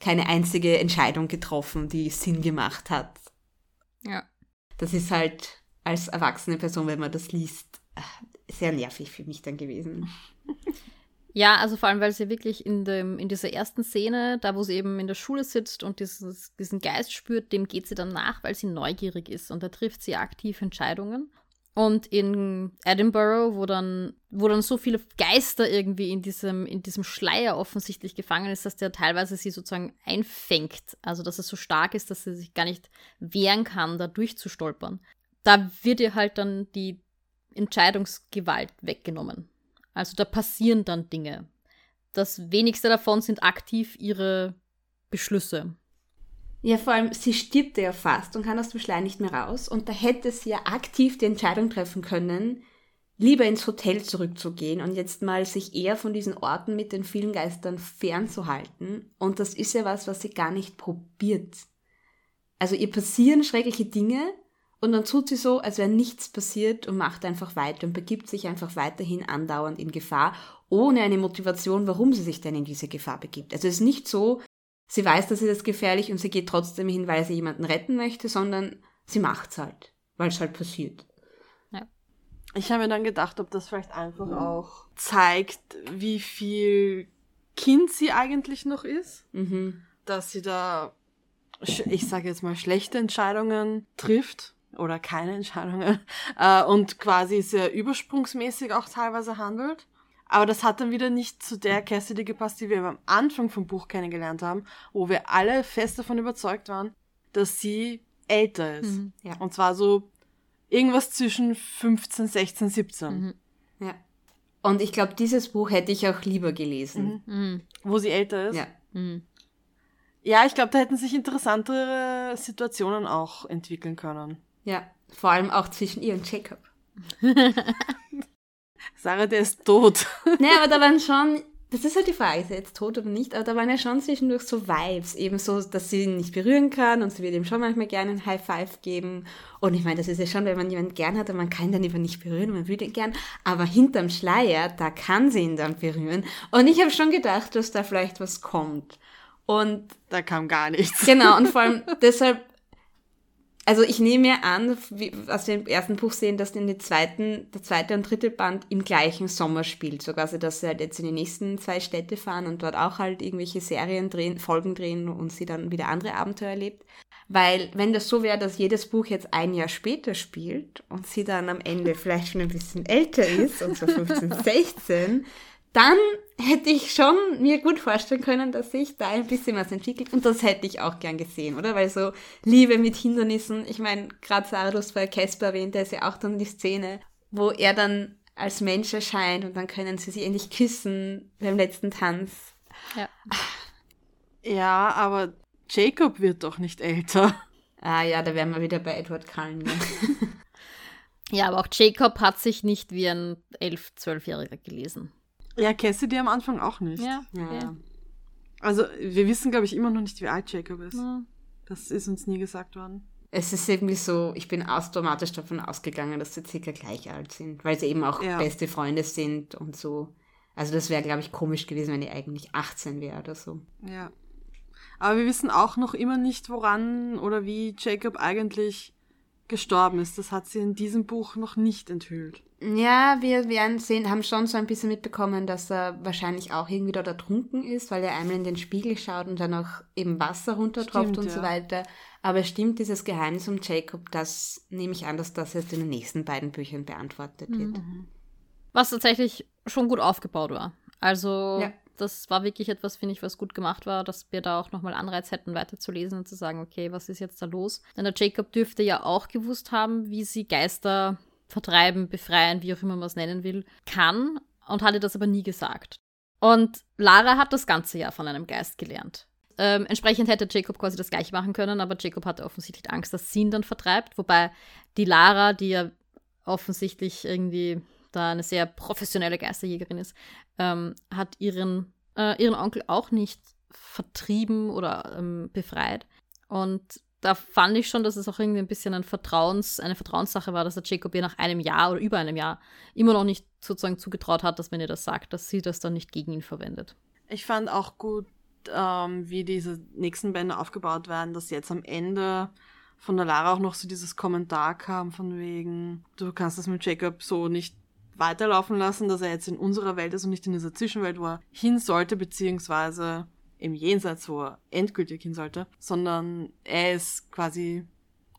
keine einzige Entscheidung getroffen, die Sinn gemacht hat. Ja. Das ist halt als erwachsene Person, wenn man das liest, äh, sehr nervig für mich dann gewesen. Ja, also vor allem, weil sie wirklich in, dem, in dieser ersten Szene, da wo sie eben in der Schule sitzt und dieses, diesen Geist spürt, dem geht sie dann nach, weil sie neugierig ist und da trifft sie aktiv Entscheidungen. Und in Edinburgh, wo dann, wo dann so viele Geister irgendwie in diesem, in diesem Schleier offensichtlich gefangen ist, dass der teilweise sie sozusagen einfängt. Also dass es so stark ist, dass sie sich gar nicht wehren kann, da durchzustolpern. Da wird ihr halt dann die Entscheidungsgewalt weggenommen. Also da passieren dann Dinge. Das wenigste davon sind aktiv ihre Beschlüsse. Ja, vor allem, sie stirbt ja fast und kann aus dem Schlei nicht mehr raus. Und da hätte sie ja aktiv die Entscheidung treffen können, lieber ins Hotel zurückzugehen und jetzt mal sich eher von diesen Orten mit den vielen Geistern fernzuhalten. Und das ist ja was, was sie gar nicht probiert. Also ihr passieren schreckliche Dinge und dann tut sie so, als wäre nichts passiert und macht einfach weiter und begibt sich einfach weiterhin andauernd in Gefahr, ohne eine Motivation, warum sie sich denn in diese Gefahr begibt. Also es ist nicht so, sie weiß, dass sie das gefährlich und sie geht trotzdem hin, weil sie jemanden retten möchte, sondern sie macht's halt, weil es halt passiert. Ich habe mir dann gedacht, ob das vielleicht einfach auch zeigt, wie viel Kind sie eigentlich noch ist. Mhm. Dass sie da, sch- ich sage jetzt mal, schlechte Entscheidungen trifft oder keine Entscheidungen äh, und quasi sehr übersprungsmäßig auch teilweise handelt. Aber das hat dann wieder nicht zu der Cassidy gepasst, die wir am Anfang vom Buch kennengelernt haben, wo wir alle fest davon überzeugt waren, dass sie älter ist. Mhm. Ja. Und zwar so irgendwas zwischen 15, 16, 17. Mhm. Ja. Und ich glaube, dieses Buch hätte ich auch lieber gelesen. Mhm. Wo sie älter ist. Ja. Mhm. Ja, ich glaube, da hätten sich interessantere Situationen auch entwickeln können. Ja. Vor allem auch zwischen ihr und Jacob. Sarah, der ist tot. Naja, aber da waren schon, das ist halt die Frage, ist er jetzt tot oder nicht, aber da waren ja schon zwischendurch so Vibes, eben so, dass sie ihn nicht berühren kann und sie wird ihm schon manchmal gerne ein High Five geben. Und ich meine, das ist ja schon, wenn man jemanden gern hat und man kann ihn dann eben nicht berühren man will ihn gern, aber hinterm Schleier, da kann sie ihn dann berühren. Und ich habe schon gedacht, dass da vielleicht was kommt. Und Da kam gar nichts. Genau, und vor allem deshalb, also ich nehme mir an, wie, was wir im ersten Buch sehen, dass in den zweiten, der zweite und dritte Band im gleichen Sommer spielt. So quasi, dass sie halt jetzt in die nächsten zwei Städte fahren und dort auch halt irgendwelche Serien drehen, Folgen drehen und sie dann wieder andere Abenteuer erlebt. Weil, wenn das so wäre, dass jedes Buch jetzt ein Jahr später spielt und sie dann am Ende vielleicht schon ein bisschen älter ist, und so 15, 16, dann hätte ich schon mir gut vorstellen können, dass sich da ein bisschen was entwickelt. Und das hätte ich auch gern gesehen, oder? Weil so Liebe mit Hindernissen, ich meine, gerade Sarah, du hast bei Casper erwähnt, da ist ja auch dann die Szene, wo er dann als Mensch erscheint und dann können sie sich endlich küssen beim letzten Tanz. Ja. Ja, aber Jacob wird doch nicht älter. Ah ja, da wären wir wieder bei Edward Cullen. Ne? ja, aber auch Jacob hat sich nicht wie ein 11-, 12-Jähriger gelesen. Ja, Cassidy am Anfang auch nicht. ja. Also, wir wissen, glaube ich, immer noch nicht, wie alt Jacob ist. Ja. Das ist uns nie gesagt worden. Es ist irgendwie so, ich bin automatisch davon ausgegangen, dass sie circa gleich alt sind, weil sie eben auch Ja. beste Freunde sind und so. Also das wäre, glaube ich, komisch gewesen, wenn die eigentlich 18 wäre oder so. Ja. Aber wir wissen auch noch immer nicht, woran oder wie Jacob eigentlich gestorben ist. Das hat sie in diesem Buch noch nicht enthüllt. Ja, wir werden sehen, haben schon so ein bisschen mitbekommen, dass er wahrscheinlich auch irgendwie dort ertrunken ist, weil er einmal in den Spiegel schaut und dann auch eben Wasser runtertropft Stimmt, und ja. so weiter. Aber stimmt dieses Geheimnis um Jacob, das nehme ich an, dass das jetzt in den nächsten beiden Büchern beantwortet wird. Was tatsächlich schon gut aufgebaut war. Also, Ja. Das war wirklich etwas, finde ich, was gut gemacht war, dass wir da auch nochmal Anreiz hätten, weiterzulesen und zu sagen, okay, was ist jetzt da los? Denn der Jacob dürfte ja auch gewusst haben, wie sie Geister vertreiben, befreien, wie auch immer man es nennen will, kann und hatte das aber nie gesagt. Und Lara hat das ganze Jahr von einem Geist gelernt. Ähm, entsprechend hätte Jacob quasi das gleiche machen können, aber Jacob hatte offensichtlich Angst, dass sie ihn dann vertreibt. Wobei die Lara, die ja offensichtlich irgendwie da eine sehr professionelle Geisterjägerin ist, ähm, hat ihren, äh, ihren Onkel auch nicht vertrieben oder ähm, befreit. Und da fand ich schon, dass es auch irgendwie ein bisschen ein Vertrauens, eine Vertrauenssache war, dass der Jacob ihr nach einem Jahr oder über einem Jahr immer noch nicht sozusagen zugetraut hat, dass wenn ihr das sagt, dass sie das dann nicht gegen ihn verwendet. Ich fand auch gut, ähm, wie diese nächsten Bände aufgebaut werden, dass jetzt am Ende von der Lara auch noch so dieses Kommentar kam von wegen, du kannst das mit Jacob so nicht weiterlaufen lassen, dass er jetzt in unserer Welt ist und nicht in dieser Zwischenwelt, wo er hin sollte, beziehungsweise im Jenseits, wo er endgültig hin sollte, sondern er ist quasi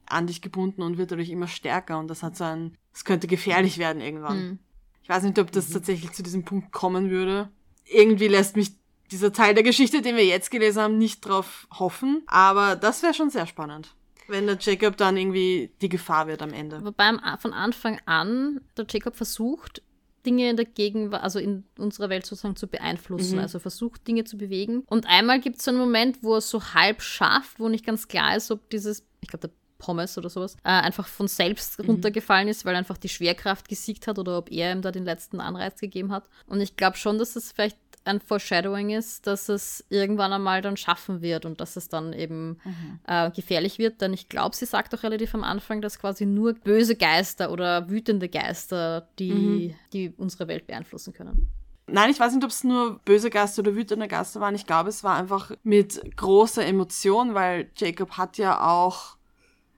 an dich gebunden und wird dadurch immer stärker und das hat so ein, es könnte gefährlich werden irgendwann. Hm. Ich weiß nicht, ob das tatsächlich zu diesem Punkt kommen würde. Irgendwie lässt mich dieser Teil der Geschichte, den wir jetzt gelesen haben, nicht drauf hoffen. Aber das wäre schon sehr spannend. Wenn der Jacob dann irgendwie die Gefahr wird am Ende. Wobei von Anfang an der Jacob versucht, Dinge in der Gegenwart, also in unserer Welt sozusagen zu beeinflussen. Mhm. Also versucht, Dinge zu bewegen. Und einmal gibt es so einen Moment, wo er es so halb schafft, wo nicht ganz klar ist, ob dieses, ich glaube, der Pommes oder sowas, äh, einfach von selbst runtergefallen ist, weil einfach die Schwerkraft gesiegt hat oder ob er ihm da den letzten Anreiz gegeben hat. Und ich glaube schon, dass es vielleicht ein Foreshadowing ist, dass es irgendwann einmal dann schaffen wird und dass es dann eben äh, gefährlich wird. Denn ich glaube, sie sagt auch relativ am Anfang, dass quasi nur böse Geister oder wütende Geister die, die unsere Welt beeinflussen können. Nein, ich weiß nicht, ob es nur böse Geister oder wütende Geister waren. Ich glaube, es war einfach mit großer Emotion, weil Jacob hat ja auch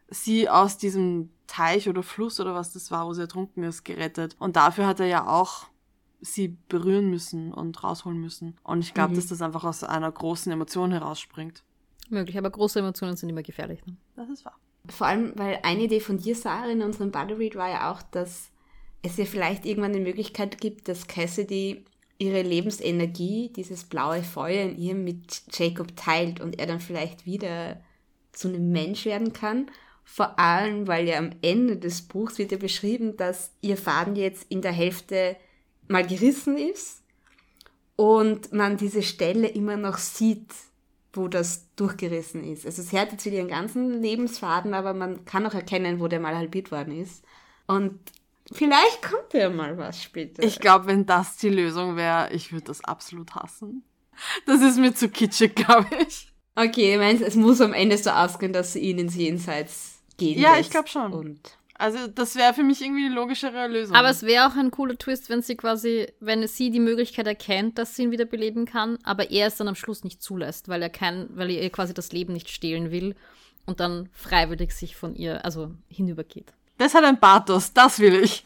sie aus diesem Teich oder Fluss oder was das war, wo sie ertrunken ist, gerettet. Und dafür hat er ja auch sie berühren müssen und rausholen müssen. Und ich glaube, Mhm. dass das einfach aus einer großen Emotion herausspringt. Möglich, aber große Emotionen sind immer gefährlich. Ne? Das ist wahr. Vor allem, weil eine Idee von dir, Sarah, in unserem Buddy Read war ja auch, dass es ja vielleicht irgendwann die Möglichkeit gibt, dass Cassidy ihre Lebensenergie, dieses blaue Feuer in ihr mit Jacob teilt und er dann vielleicht wieder zu einem Mensch werden kann. Vor allem, weil ja am Ende des Buchs wird ja beschrieben, dass ihr Faden jetzt in der Hälfte mal gerissen ist und man diese Stelle immer noch sieht, wo das durchgerissen ist. Also sie hat jetzt wieder ihren ganzen Lebensfaden, aber man kann auch erkennen, wo der mal halbiert worden ist. Und vielleicht kommt ja mal was später. Ich glaube, wenn das die Lösung wäre, ich würde das absolut hassen. Das ist mir zu kitschig, glaube ich. okay, meine, es muss am Ende so ausgehen, dass sie ihn ins Jenseits gehen Ja, lässt. ich glaub schon. Und Also, das wäre für mich irgendwie die logischere Lösung. Aber es wäre auch ein cooler Twist, wenn sie quasi, wenn sie die Möglichkeit erkennt, dass sie ihn wiederbeleben kann, aber er es dann am Schluss nicht zulässt, weil er kein, weil er ihr quasi das Leben nicht stehlen will und dann freiwillig sich von ihr, also hinübergeht. das hat ein Pathos, das will ich.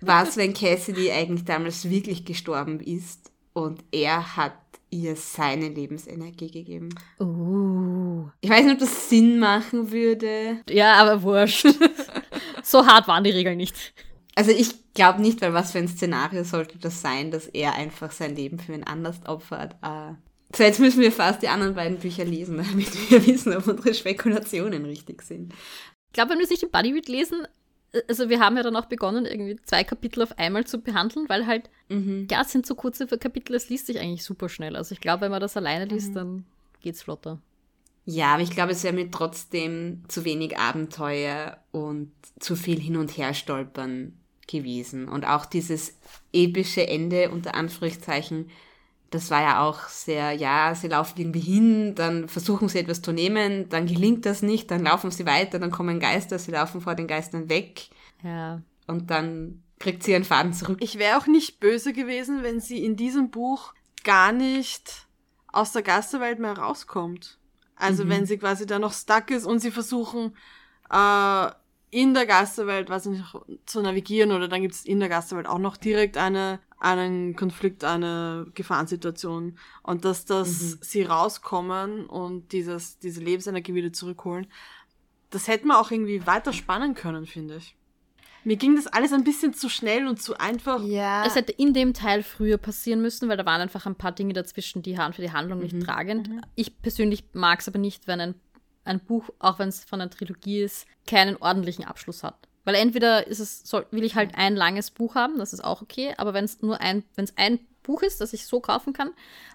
was, wenn Cassidy eigentlich damals wirklich gestorben ist und er hat ihr seine Lebensenergie gegeben? Uh. Ich weiß nicht, ob das Sinn machen würde. Ja, aber wurscht. so hart waren die Regeln nicht. Also ich glaube nicht, weil was für ein Szenario sollte das sein, dass er einfach sein Leben für einen anders opfert. Äh, so, jetzt müssen wir fast die anderen beiden Bücher lesen, damit wir wissen, ob unsere Spekulationen richtig sind. Ich glaube, wenn wir es nicht im Buddy Read lesen, also wir haben ja dann auch begonnen, irgendwie zwei Kapitel auf einmal zu behandeln, weil halt, Mhm. ja, es sind so kurze Kapitel, es liest sich eigentlich super schnell. Also ich glaube, wenn man das alleine liest, Mhm. dann geht's flotter. Ja, aber ich glaube, es wäre mir trotzdem zu wenig Abenteuer und zu viel hin und her stolpern gewesen. Und auch dieses epische Ende unter Anführungszeichen, das war ja auch sehr, ja, sie laufen irgendwie hin, dann versuchen sie etwas zu nehmen, dann gelingt das nicht, dann laufen sie weiter, dann kommen Geister, sie laufen vor den Geistern weg Ja. und dann kriegt sie ihren Faden zurück. Ich wäre auch nicht böse gewesen, wenn sie in diesem Buch gar nicht aus der Geisterwelt mehr rauskommt. Also Mhm. wenn sie quasi da noch stuck ist und sie versuchen, äh, in der Geisterwelt, weiß ich nicht, zu navigieren oder dann gibt es in der Geisterwelt auch noch direkt eine, einen Konflikt, eine Gefahrensituation und dass das mhm. sie rauskommen und dieses, diese Lebensenergie wieder zurückholen, das hätte man auch irgendwie weiter spannen können, finde ich. Mir ging das alles ein bisschen zu schnell und zu einfach. Ja. Es hätte in dem Teil früher passieren müssen, weil da waren einfach ein paar Dinge dazwischen, die waren für die Handlung mhm. nicht tragend. Mhm. Ich persönlich mag es aber nicht, wenn ein, ein Buch, auch wenn es von einer Trilogie ist, keinen ordentlichen Abschluss hat. Weil entweder ist es, soll, will ich halt ein langes Buch haben, das ist auch okay, aber wenn es nur ein, wenn es ein Buch ist, das ich so kaufen kann,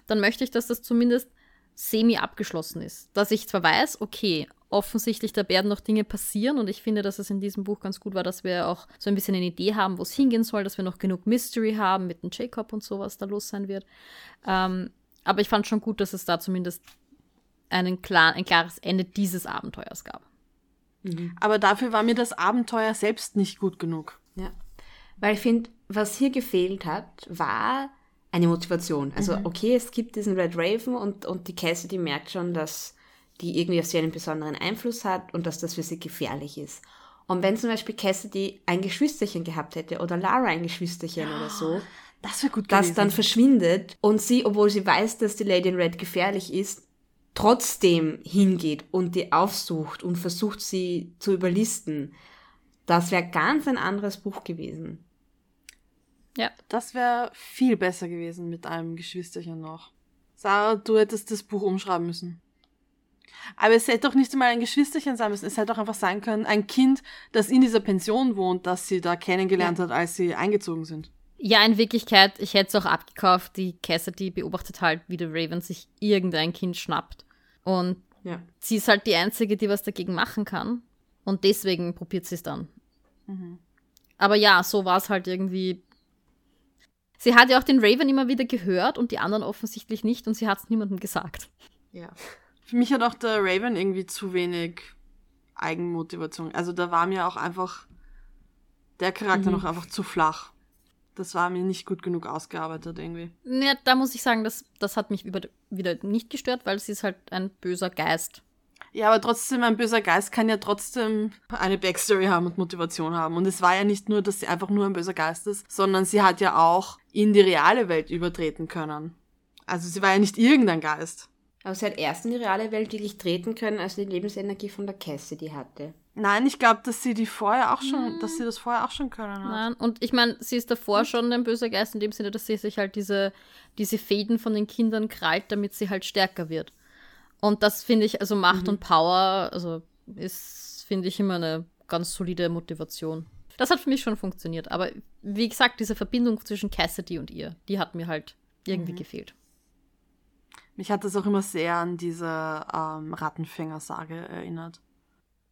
dann möchte ich, dass das zumindest semi abgeschlossen ist. Dass ich zwar weiß, okay, offensichtlich, da werden noch Dinge passieren und ich finde, dass es in diesem Buch ganz gut war, dass wir auch so ein bisschen eine Idee haben, wo es hingehen soll, dass wir noch genug Mystery haben mit dem Jacob und so, was da los sein wird. Ähm, aber ich fand schon gut, dass es da zumindest einen klar, ein klares Ende dieses Abenteuers gab. Mhm. Aber dafür war mir das Abenteuer selbst nicht gut genug. Ja. Weil ich finde, was hier gefehlt hat, war eine Motivation. Also, mhm. okay, es gibt diesen Red Raven und, und die Cassidy merkt schon, dass die irgendwie auf sie einen besonderen Einfluss hat und dass das für sie gefährlich ist. Und wenn zum Beispiel Cassidy ein Geschwisterchen gehabt hätte oder Lara ein Geschwisterchen oder so, das wäre gut Das dann verschwindet und sie, obwohl sie weiß, dass die Lady in Red gefährlich ist, trotzdem hingeht und die aufsucht und versucht sie zu überlisten. Das wäre ganz ein anderes Buch gewesen. Ja. Das wäre viel besser gewesen mit einem Geschwisterchen noch. Sarah, du hättest das Buch umschreiben müssen. Aber es hätte doch nicht einmal ein Geschwisterchen sein müssen. Es hätte doch einfach sein können, ein Kind, das in dieser Pension wohnt, das sie da kennengelernt ja. hat, als sie eingezogen sind. Ja, in Wirklichkeit, ich hätte es auch abgekauft. Die Cassidy beobachtet halt, wie der Raven sich irgendein Kind schnappt. Und ja. sie ist halt die Einzige, die was dagegen machen kann. Und deswegen probiert sie es dann. Mhm. Aber ja, so war es halt irgendwie. Sie hat ja auch den Raven immer wieder gehört und die anderen offensichtlich nicht und sie hat es niemandem gesagt. Ja. Für mich hat auch der Raven irgendwie zu wenig Eigenmotivation. Also da war mir auch einfach der Charakter mhm. noch einfach zu flach. Das war mir nicht gut genug ausgearbeitet irgendwie. Ja, da muss ich sagen, das, das hat mich über, wieder nicht gestört, weil sie ist halt ein böser Geist. Ja, aber trotzdem, ein böser Geist kann ja trotzdem eine Backstory haben und Motivation haben. Und es war ja nicht nur, dass sie einfach nur ein böser Geist ist, sondern sie hat ja auch in die reale Welt übertreten können. Also sie war ja nicht irgendein Geist. Aber sie hat erst in die reale Welt wirklich treten können, als sie die Lebensenergie von der Cassidy hatte. Nein, ich glaube, dass sie die vorher auch schon, hm. dass sie das vorher auch schon können hat. Nein, und ich meine, sie ist davor schon ein böser Geist in dem Sinne, dass sie sich halt diese, diese Fäden von den Kindern krallt, damit sie halt stärker wird. Und das finde ich, also Macht mhm. und Power, also ist, finde ich, immer eine ganz solide Motivation. Das hat für mich schon funktioniert. Aber wie gesagt, diese Verbindung zwischen Cassidy und ihr, die hat mir halt irgendwie mhm. gefehlt. Mich hat das auch immer sehr an diese ähm, Rattenfänger-Sage erinnert.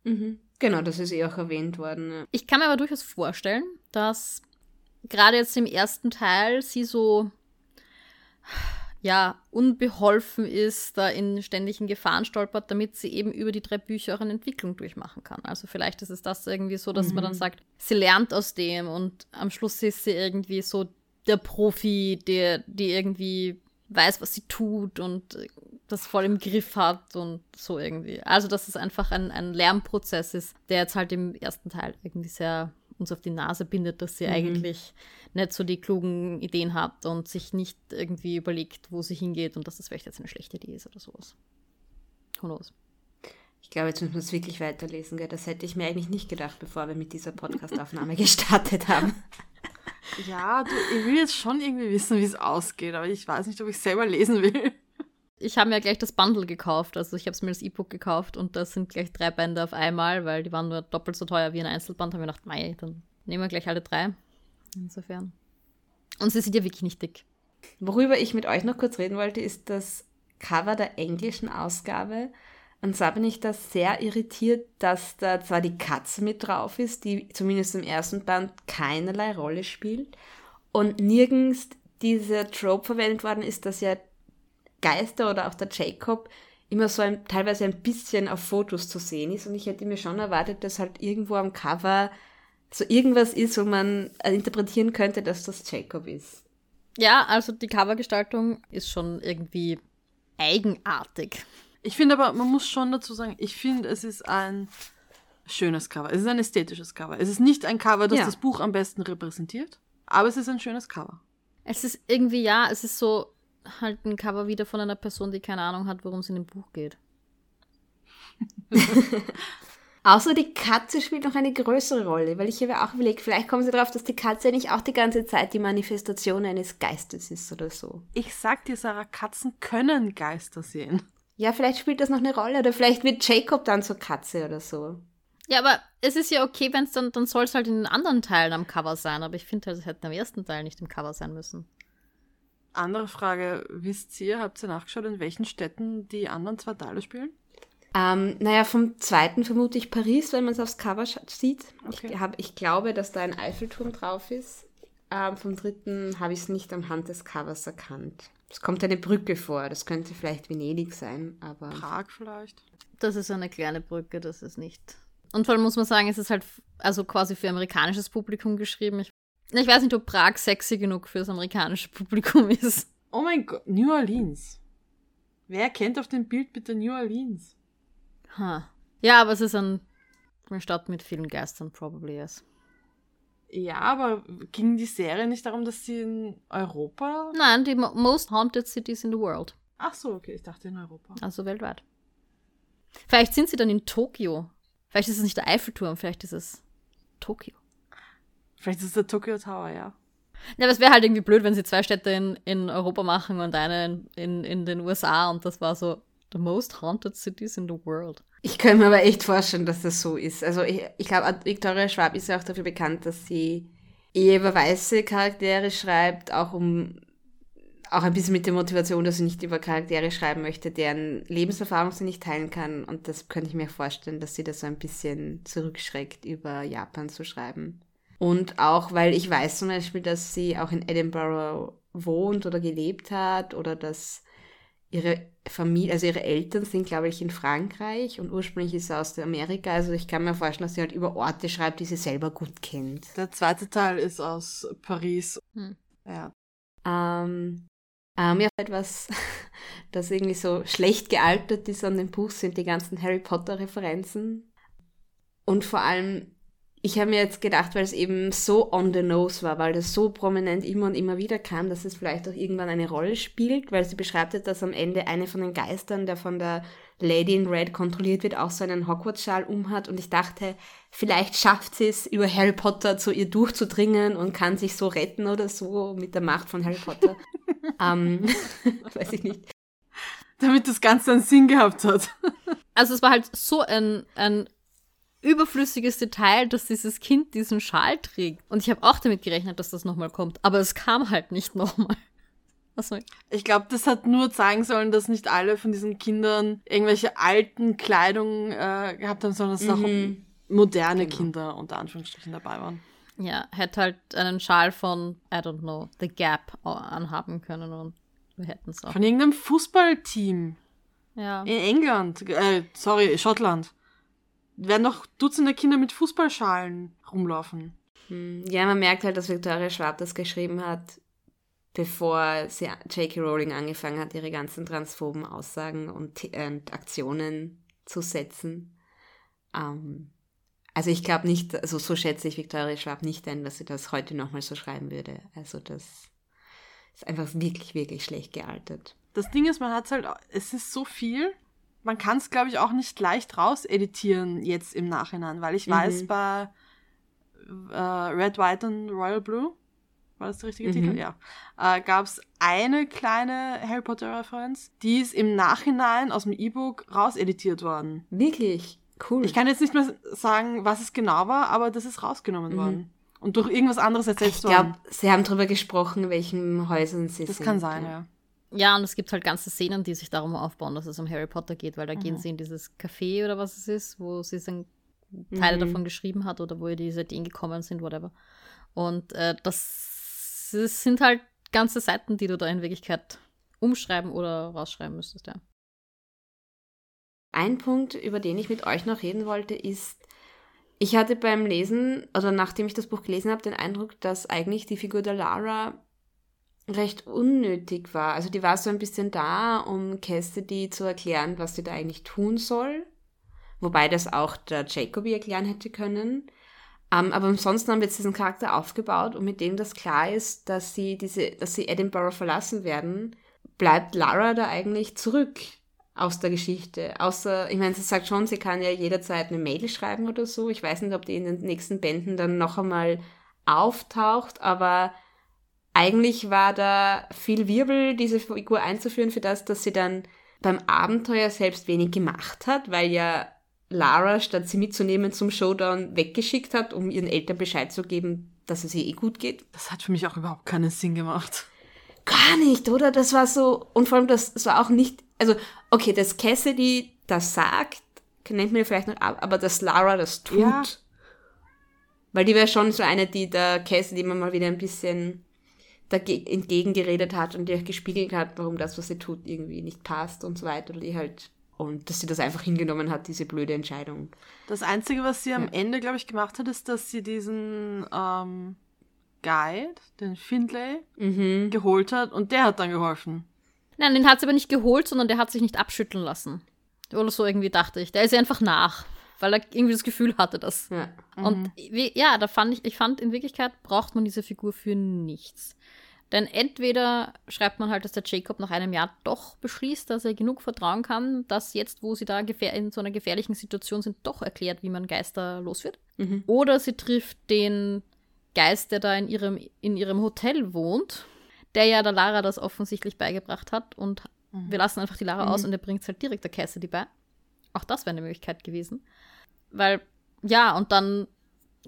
Mhm. Genau, das ist eh auch erwähnt worden. Ja. Ich kann mir aber durchaus vorstellen, dass gerade jetzt im ersten Teil sie so ja, unbeholfen ist, da in ständigen Gefahren stolpert, damit sie eben über die drei Bücher auch eine Entwicklung durchmachen kann. Also vielleicht ist es das irgendwie so, dass mhm. man dann mhm. sagt, sie lernt aus dem und am Schluss ist sie irgendwie so der Profi, der, die irgendwie weiß, was sie tut und das voll im Griff hat und so irgendwie. Also, dass es einfach ein, ein Lernprozess ist, der jetzt halt im ersten Teil irgendwie sehr uns auf die Nase bindet, dass sie mhm. eigentlich nicht so die klugen Ideen hat und sich nicht irgendwie überlegt, wo sie hingeht und dass das vielleicht jetzt eine schlechte Idee ist oder sowas. Who knows? Ich glaube, jetzt müssen wir es wirklich weiterlesen. Gell? Das hätte ich mir eigentlich nicht gedacht, bevor wir mit dieser Podcastaufnahme gestartet haben. Ja, du, ich will jetzt schon irgendwie wissen, wie es ausgeht, aber ich weiß nicht, ob ich selber lesen will. Ich habe mir gleich das Bundle gekauft, also ich habe es mir als E-Book gekauft und das sind gleich drei Bände auf einmal, weil die waren nur doppelt so teuer wie ein Einzelband. Da habe ich gedacht, mei, dann nehmen wir gleich alle drei. Insofern. Und sie sind ja wirklich nicht dick. Worüber ich mit euch noch kurz reden wollte, ist das Cover der englischen Ausgabe. Und zwar bin ich da sehr irritiert, dass da zwar die Katze mit drauf ist, die zumindest im ersten Band keinerlei Rolle spielt und nirgends dieser Trope verwendet worden ist, dass ja Geister oder auch der Jacob immer so ein, teilweise ein bisschen auf Fotos zu sehen ist. Und ich hätte mir schon erwartet, dass halt irgendwo am Cover so irgendwas ist, wo man interpretieren könnte, dass das Jacob ist. Ja, also die Covergestaltung ist schon irgendwie eigenartig. Ich finde aber, man muss schon dazu sagen, ich finde, es ist ein schönes Cover. Es ist ein ästhetisches Cover. Es ist nicht ein Cover, das Ja. das Buch am besten repräsentiert, aber es ist ein schönes Cover. Es ist irgendwie, ja, es ist so halt ein Cover wieder von einer Person, die keine Ahnung hat, worum es in dem Buch geht. Außer die Katze spielt noch eine größere Rolle, weil ich habe auch überlegt, vielleicht kommen sie darauf, dass die Katze nicht auch die ganze Zeit die Manifestation eines Geistes ist oder so. Ich sag dir, Sarah, Katzen können Geister sehen. Ja, vielleicht spielt das noch eine Rolle oder vielleicht wird Jacob dann zur Katze oder so. Ja, aber es ist ja okay, wenn es dann, dann soll es halt in den anderen Teilen am Cover sein, aber ich finde halt, es hätte am ersten Teil nicht im Cover sein müssen. Andere Frage, wisst ihr, habt ihr nachgeschaut, in welchen Städten die anderen zwei Teile spielen? Ähm, naja, vom zweiten vermute ich Paris, wenn man es aufs Cover sieht. Okay. Ich, hab, ich glaube, dass da ein Eiffelturm drauf ist. Ähm, vom dritten habe ich es nicht am Hand des Covers erkannt. Es kommt eine Brücke vor, das könnte vielleicht Venedig sein, aber. Prag vielleicht? Das ist eine kleine Brücke, das ist nicht. Und vor allem muss man sagen, es ist halt also quasi für amerikanisches Publikum geschrieben. Ich, ich weiß nicht, ob Prag sexy genug fürs amerikanische Publikum ist. Oh mein Gott, New Orleans. Wer kennt auf dem Bild bitte New Orleans? Ha. Ja, aber es ist ein, eine Stadt mit vielen Geistern, probably yes. Ja, aber ging die Serie nicht darum, dass sie in Europa. Nein, die mo most haunted cities in the world. Ach so, okay, ich dachte in Europa. Also weltweit. Vielleicht sind sie dann in Tokio. Vielleicht ist es nicht der Eiffelturm, vielleicht ist es Tokio. Vielleicht ist es der Tokyo Tower, ja. Ja, aber es wäre halt irgendwie blöd, wenn sie zwei Städte in, in Europa machen und eine in, in, in den USA und das war so the most haunted cities in the world. Ich könnte mir aber echt vorstellen, dass das so ist. Also ich, ich glaube, Victoria Schwab ist ja auch dafür bekannt, dass sie eher über weiße Charaktere schreibt, auch um auch ein bisschen mit der Motivation, dass sie nicht über Charaktere schreiben möchte, deren Lebenserfahrung sie nicht teilen kann. Und das könnte ich mir vorstellen, dass sie das so ein bisschen zurückschreckt, über Japan zu schreiben. Und auch, weil ich weiß zum Beispiel, dass sie auch in Edinburgh wohnt oder gelebt hat oder dass ihre Familie, also ihre Eltern sind, glaube ich, in Frankreich und ursprünglich ist sie aus Amerika. Also ich kann mir vorstellen, dass sie halt über Orte schreibt, die sie selber gut kennt. Der zweite Teil ist aus Paris. Hm. Ja. Ähm, ähm, ja, etwas, das irgendwie so schlecht gealtert ist an dem Buch, sind die ganzen Harry Potter-Referenzen. Und vor allem, ich habe mir jetzt gedacht, weil es eben so on the nose war, weil das so prominent immer und immer wieder kam, dass es vielleicht auch irgendwann eine Rolle spielt, weil sie beschreibt ja, dass am Ende eine von den Geistern, der von der Lady in Red kontrolliert wird, auch so einen Hogwarts-Schal umhat. Und ich dachte, vielleicht schafft sie es, über Harry Potter zu ihr durchzudringen und kann sich so retten oder so mit der Macht von Harry Potter. ähm, weiß ich nicht. Damit das Ganze einen Sinn gehabt hat. Also es war halt so ein, ein überflüssiges Detail, dass dieses Kind diesen Schal trägt. Und ich habe auch damit gerechnet, dass das nochmal kommt. Aber es kam halt nicht nochmal. Also, Ich glaube, das hat nur zeigen sollen, dass nicht alle von diesen Kindern irgendwelche alten Kleidung äh, gehabt haben, sondern dass auch Mhm. moderne Genau. Kinder unter Anführungsstrichen dabei waren. ja, hätte halt einen Schal von, I don't know, The Gap anhaben können und wir hätten es auch. Von irgendeinem Fußballteam Ja. in England, äh, sorry, Schottland. Werden doch Dutzende Kinder mit Fußballschalen rumlaufen. Hm, Ja, man merkt halt, dass Victoria Schwab das geschrieben hat, bevor sie J.K. Rowling angefangen hat, ihre ganzen transphoben Aussagen und, äh, und Aktionen zu setzen. Ähm, also ich glaube nicht, also so schätze ich Victoria Schwab nicht ein, dass sie das heute nochmal so schreiben würde. Also das ist einfach wirklich, wirklich schlecht gealtert. Das Ding ist, man hat halt, es ist so viel, man kann es, glaube ich, auch nicht leicht rauseditieren jetzt im Nachhinein, weil ich Mhm. weiß, bei äh, Red, White und Royal Blue, war das der richtige Mhm. Titel? Ja. Äh, Gab es eine kleine Harry Potter-Referenz, die ist im Nachhinein aus dem E-Book rauseditiert worden. Wirklich cool. Ich kann jetzt nicht mehr sagen, was es genau war, aber das ist rausgenommen Mhm. worden. Und durch irgendwas anderes ich ersetzt glaube, worden. sie haben darüber gesprochen, in welchen Häusern sie Das sind. kann sein, ja. Ja, und es gibt halt ganze Szenen, die sich darum aufbauen, dass es um Harry Potter geht, weil da gehen Mhm. sie in dieses Café oder was es ist, wo sie dann Teile Mhm. davon geschrieben hat oder wo ihr diese Ideen gekommen sind, whatever. Und äh, das, das sind halt ganze Seiten, die du da in Wirklichkeit umschreiben oder rausschreiben müsstest, ja. Ein Punkt, über den ich mit euch noch reden wollte, ist, ich hatte beim Lesen, oder nachdem ich das Buch gelesen habe, den Eindruck, dass eigentlich die Figur der Lara recht unnötig war. Also die war so ein bisschen da, um Cassidy zu erklären, was sie da eigentlich tun soll. wobei das auch der Jacoby erklären hätte können. Um, ähm, aber ansonsten haben wir jetzt diesen Charakter aufgebaut und mit dem das klar ist, dass sie diese, dass sie Edinburgh verlassen werden, bleibt Lara da eigentlich zurück aus der Geschichte. Außer, ich meine, sie sagt schon, sie kann ja jederzeit eine Mail schreiben oder so. Ich weiß nicht, ob die in den nächsten Bänden dann noch einmal auftaucht, aber eigentlich war da viel Wirbel, diese Figur einzuführen, für das, dass sie dann beim Abenteuer selbst wenig gemacht hat, weil ja Lara, statt sie mitzunehmen zum Showdown, weggeschickt hat, um ihren Eltern Bescheid zu geben, dass es ihr eh gut geht. Das hat für mich auch überhaupt keinen Sinn gemacht. Gar nicht, oder? Das war so, und vor allem, das, das war auch nicht, also, okay, dass Cassidy das sagt, nennt mir vielleicht noch ab, aber dass Lara das tut. Ja. Weil die wäre schon so eine, die der Cassidy immer mal wieder ein bisschen entgegengeredet hat und ihr gespiegelt hat, warum das, was sie tut, irgendwie nicht passt und so weiter. Und die halt und dass sie das einfach hingenommen hat, diese blöde Entscheidung. Das Einzige, was sie am ja. Ende, glaube ich, gemacht hat, ist, dass sie diesen ähm, Guide, den Findlay, mhm. geholt hat und der hat dann geholfen. Nein, den hat sie aber nicht geholt, sondern der hat sich nicht abschütteln lassen. Oder so irgendwie dachte ich. Der ist einfach nach, weil er irgendwie das Gefühl hatte, dass. Ja. Und mhm. wie, ja, da fand ich, ich fand, in Wirklichkeit braucht man diese Figur für nichts. Denn entweder schreibt man halt, dass der Jacob nach einem Jahr doch beschließt, dass er genug vertrauen kann, dass jetzt, wo sie da in so einer gefährlichen Situation sind, doch erklärt, wie man Geister los wird. Mhm. Oder sie trifft den Geist, der da in ihrem, in ihrem Hotel wohnt, der ja der Lara das offensichtlich beigebracht hat und mhm. wir lassen einfach die Lara mhm. aus und er bringt es halt direkt der Cassidy bei. Auch das wäre eine Möglichkeit gewesen. Weil, ja, und dann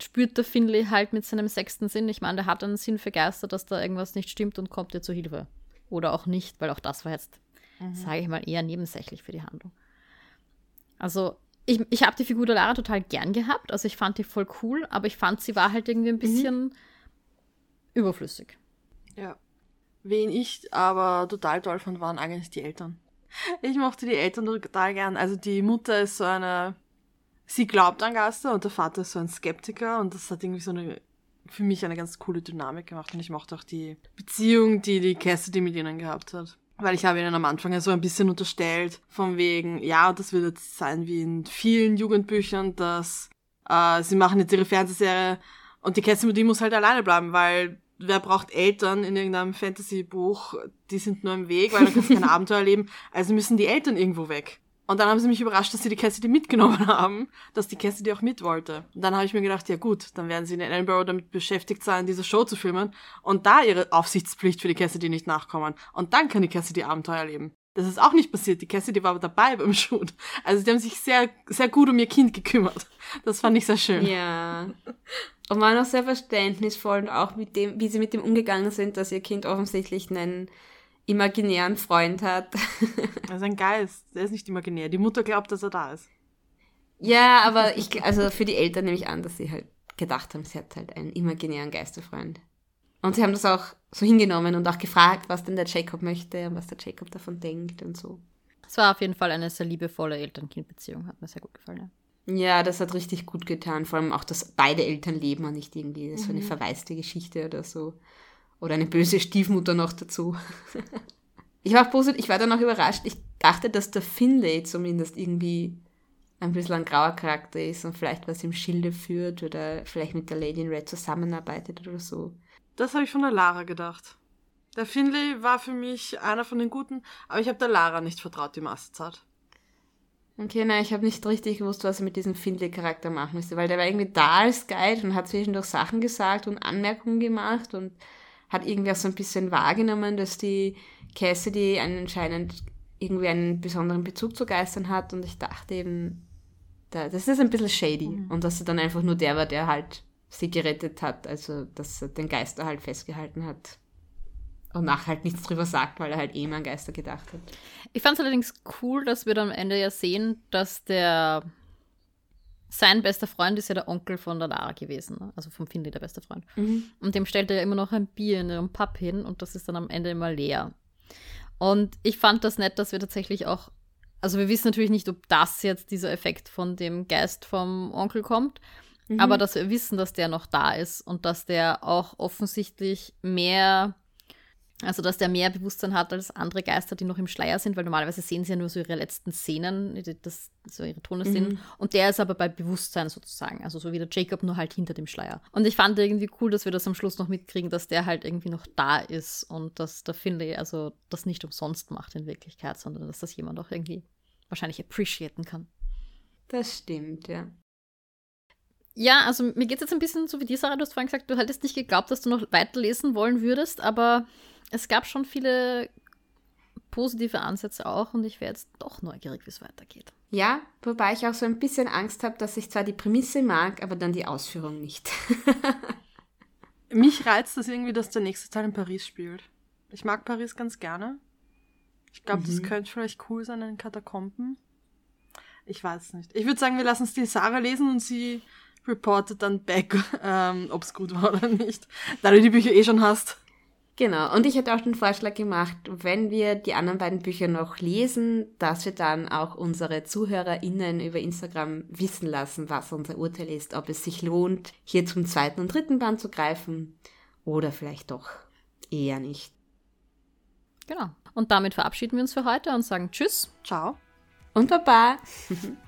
spürt der Finley halt mit seinem sechsten Sinn. Ich meine, der hat einen Sinn für Geister, dass da irgendwas nicht stimmt und kommt dir zur Hilfe. Oder auch nicht, weil auch das war jetzt, mhm. sage ich mal, eher nebensächlich für die Handlung. Also, ich, ich habe die Figur der Lara total gern gehabt. Also, ich fand die voll cool, aber ich fand, sie war halt irgendwie ein mhm. bisschen mhm. überflüssig. Ja. Wen ich aber total toll fand, waren eigentlich die Eltern. Ich mochte die Eltern total gern. Also, die Mutter ist so eine sie glaubt an Geister und der Vater ist so ein Skeptiker und das hat irgendwie so eine für mich eine ganz coole Dynamik gemacht und ich mochte auch die Beziehung, die die Cassidy mit ihnen gehabt hat. Weil ich habe ihnen am Anfang ja so ein bisschen unterstellt, von wegen, ja, das wird jetzt sein wie in vielen Jugendbüchern, dass äh, sie machen jetzt ihre Fernsehserie und die Cassidy muss halt alleine bleiben, weil wer braucht Eltern in irgendeinem Fantasy-Buch? Die sind nur im Weg, weil dann kannst du kein Abenteuer erleben. Also müssen die Eltern irgendwo weg. Und dann haben sie mich überrascht, dass sie die Cassidy mitgenommen haben, dass die Cassidy auch mit wollte. Und dann habe ich mir gedacht, ja gut, dann werden sie in Edinburgh damit beschäftigt sein, diese Show zu filmen und da ihre Aufsichtspflicht für die Cassidy nicht nachkommen. Und dann kann die Cassidy Abenteuer erleben. Das ist auch nicht passiert. Die Cassidy war aber dabei beim Shoot. Also die haben sich sehr, sehr gut um ihr Kind gekümmert. Das fand ich sehr schön. Ja. Und waren auch sehr verständnisvoll und auch mit dem, wie sie mit dem umgegangen sind, dass ihr Kind offensichtlich einen imaginären Freund hat. Er ist ein Geist, der ist nicht imaginär. Die Mutter glaubt, dass er da ist. Ja, aber ich, also für die Eltern nehme ich an, dass sie halt gedacht haben, sie hat halt einen imaginären Geisterfreund. Und sie haben das auch so hingenommen und auch gefragt, was denn der Jacob möchte und was der Jacob davon denkt und so. Es war auf jeden Fall eine sehr liebevolle Eltern-Kind-Beziehung, hat mir sehr gut gefallen. Ja. ja, das hat richtig gut getan. Vor allem auch, dass beide Eltern leben und nicht irgendwie so eine mhm. verwaiste Geschichte oder so. Oder eine böse Stiefmutter noch dazu. ich war positiv, ich war dann auch überrascht. Ich dachte, dass der Finlay zumindest irgendwie ein bisschen ein grauer Charakter ist und vielleicht was im Schilde führt oder vielleicht mit der Lady in Red zusammenarbeitet oder so. Das habe ich von der Lara gedacht. Der Finlay war für mich einer von den Guten, aber ich habe der Lara nicht vertraut die Mastzeit. Okay, nein, ich habe nicht richtig gewusst, was er mit diesem Finlay-Charakter machen müsste, weil der war irgendwie da als Guide und hat zwischendurch Sachen gesagt und Anmerkungen gemacht und hat irgendwie auch so ein bisschen wahrgenommen, dass die Cassidy anscheinend irgendwie einen besonderen Bezug zu Geistern hat und ich dachte eben, da, das ist ein bisschen shady mhm. und dass er dann einfach nur der war, der halt sie gerettet hat, also dass er den Geister halt festgehalten hat und nachher halt nichts drüber sagt, weil er halt eh immer an Geister gedacht hat. Ich fand es allerdings cool, dass wir dann am Ende ja sehen, dass der sein bester Freund ist ja der Onkel von der Lara gewesen, ne? also vom Finley der beste Freund. Mhm. Und dem stellt er ja immer noch ein Bier in ihrem Pub hin und das ist dann am Ende immer leer. Und ich fand das nett, dass wir tatsächlich auch, also wir wissen natürlich nicht, ob das jetzt dieser Effekt von dem Geist vom Onkel kommt, mhm. aber dass wir wissen, dass der noch da ist und dass der auch offensichtlich mehr Also, dass der mehr Bewusstsein hat als andere Geister, die noch im Schleier sind, weil normalerweise sehen sie ja nur so ihre letzten Szenen, das, so ihre Todesszenen. Mhm. Und der ist aber bei Bewusstsein sozusagen. Also, so wie der Jacob, nur halt hinter dem Schleier. Und ich fand irgendwie cool, dass wir das am Schluss noch mitkriegen, dass der halt irgendwie noch da ist und dass der Finlay also das nicht umsonst macht in Wirklichkeit, sondern dass das jemand auch irgendwie wahrscheinlich appreciaten kann. Das stimmt, ja. Ja, also mir geht es jetzt ein bisschen so wie dir, Sarah. Du hast vorhin gesagt, du hättest nicht geglaubt, dass du noch weiterlesen wollen würdest, aber es gab schon viele positive Ansätze auch und ich wäre jetzt doch neugierig, wie es weitergeht. Ja, wobei ich auch so ein bisschen Angst habe, dass ich zwar die Prämisse mag, aber dann die Ausführung nicht. Mich reizt das irgendwie, dass der nächste Teil in Paris spielt. Ich mag Paris ganz gerne. Ich glaube, mhm. das könnte vielleicht cool sein in den Katakomben. Ich weiß es nicht. Ich würde sagen, wir lassen es die Sarah lesen und sie reportet dann back, ähm, ob es gut war oder nicht. Da du die Bücher eh schon hast. Genau, und ich hätte auch den Vorschlag gemacht, wenn wir die anderen beiden Bücher noch lesen, dass wir dann auch unsere ZuhörerInnen über Instagram wissen lassen, was unser Urteil ist, ob es sich lohnt, hier zum zweiten und dritten Band zu greifen oder vielleicht doch eher nicht. Genau. Und damit verabschieden wir uns für heute und sagen Tschüss. Ciao. Und Baba.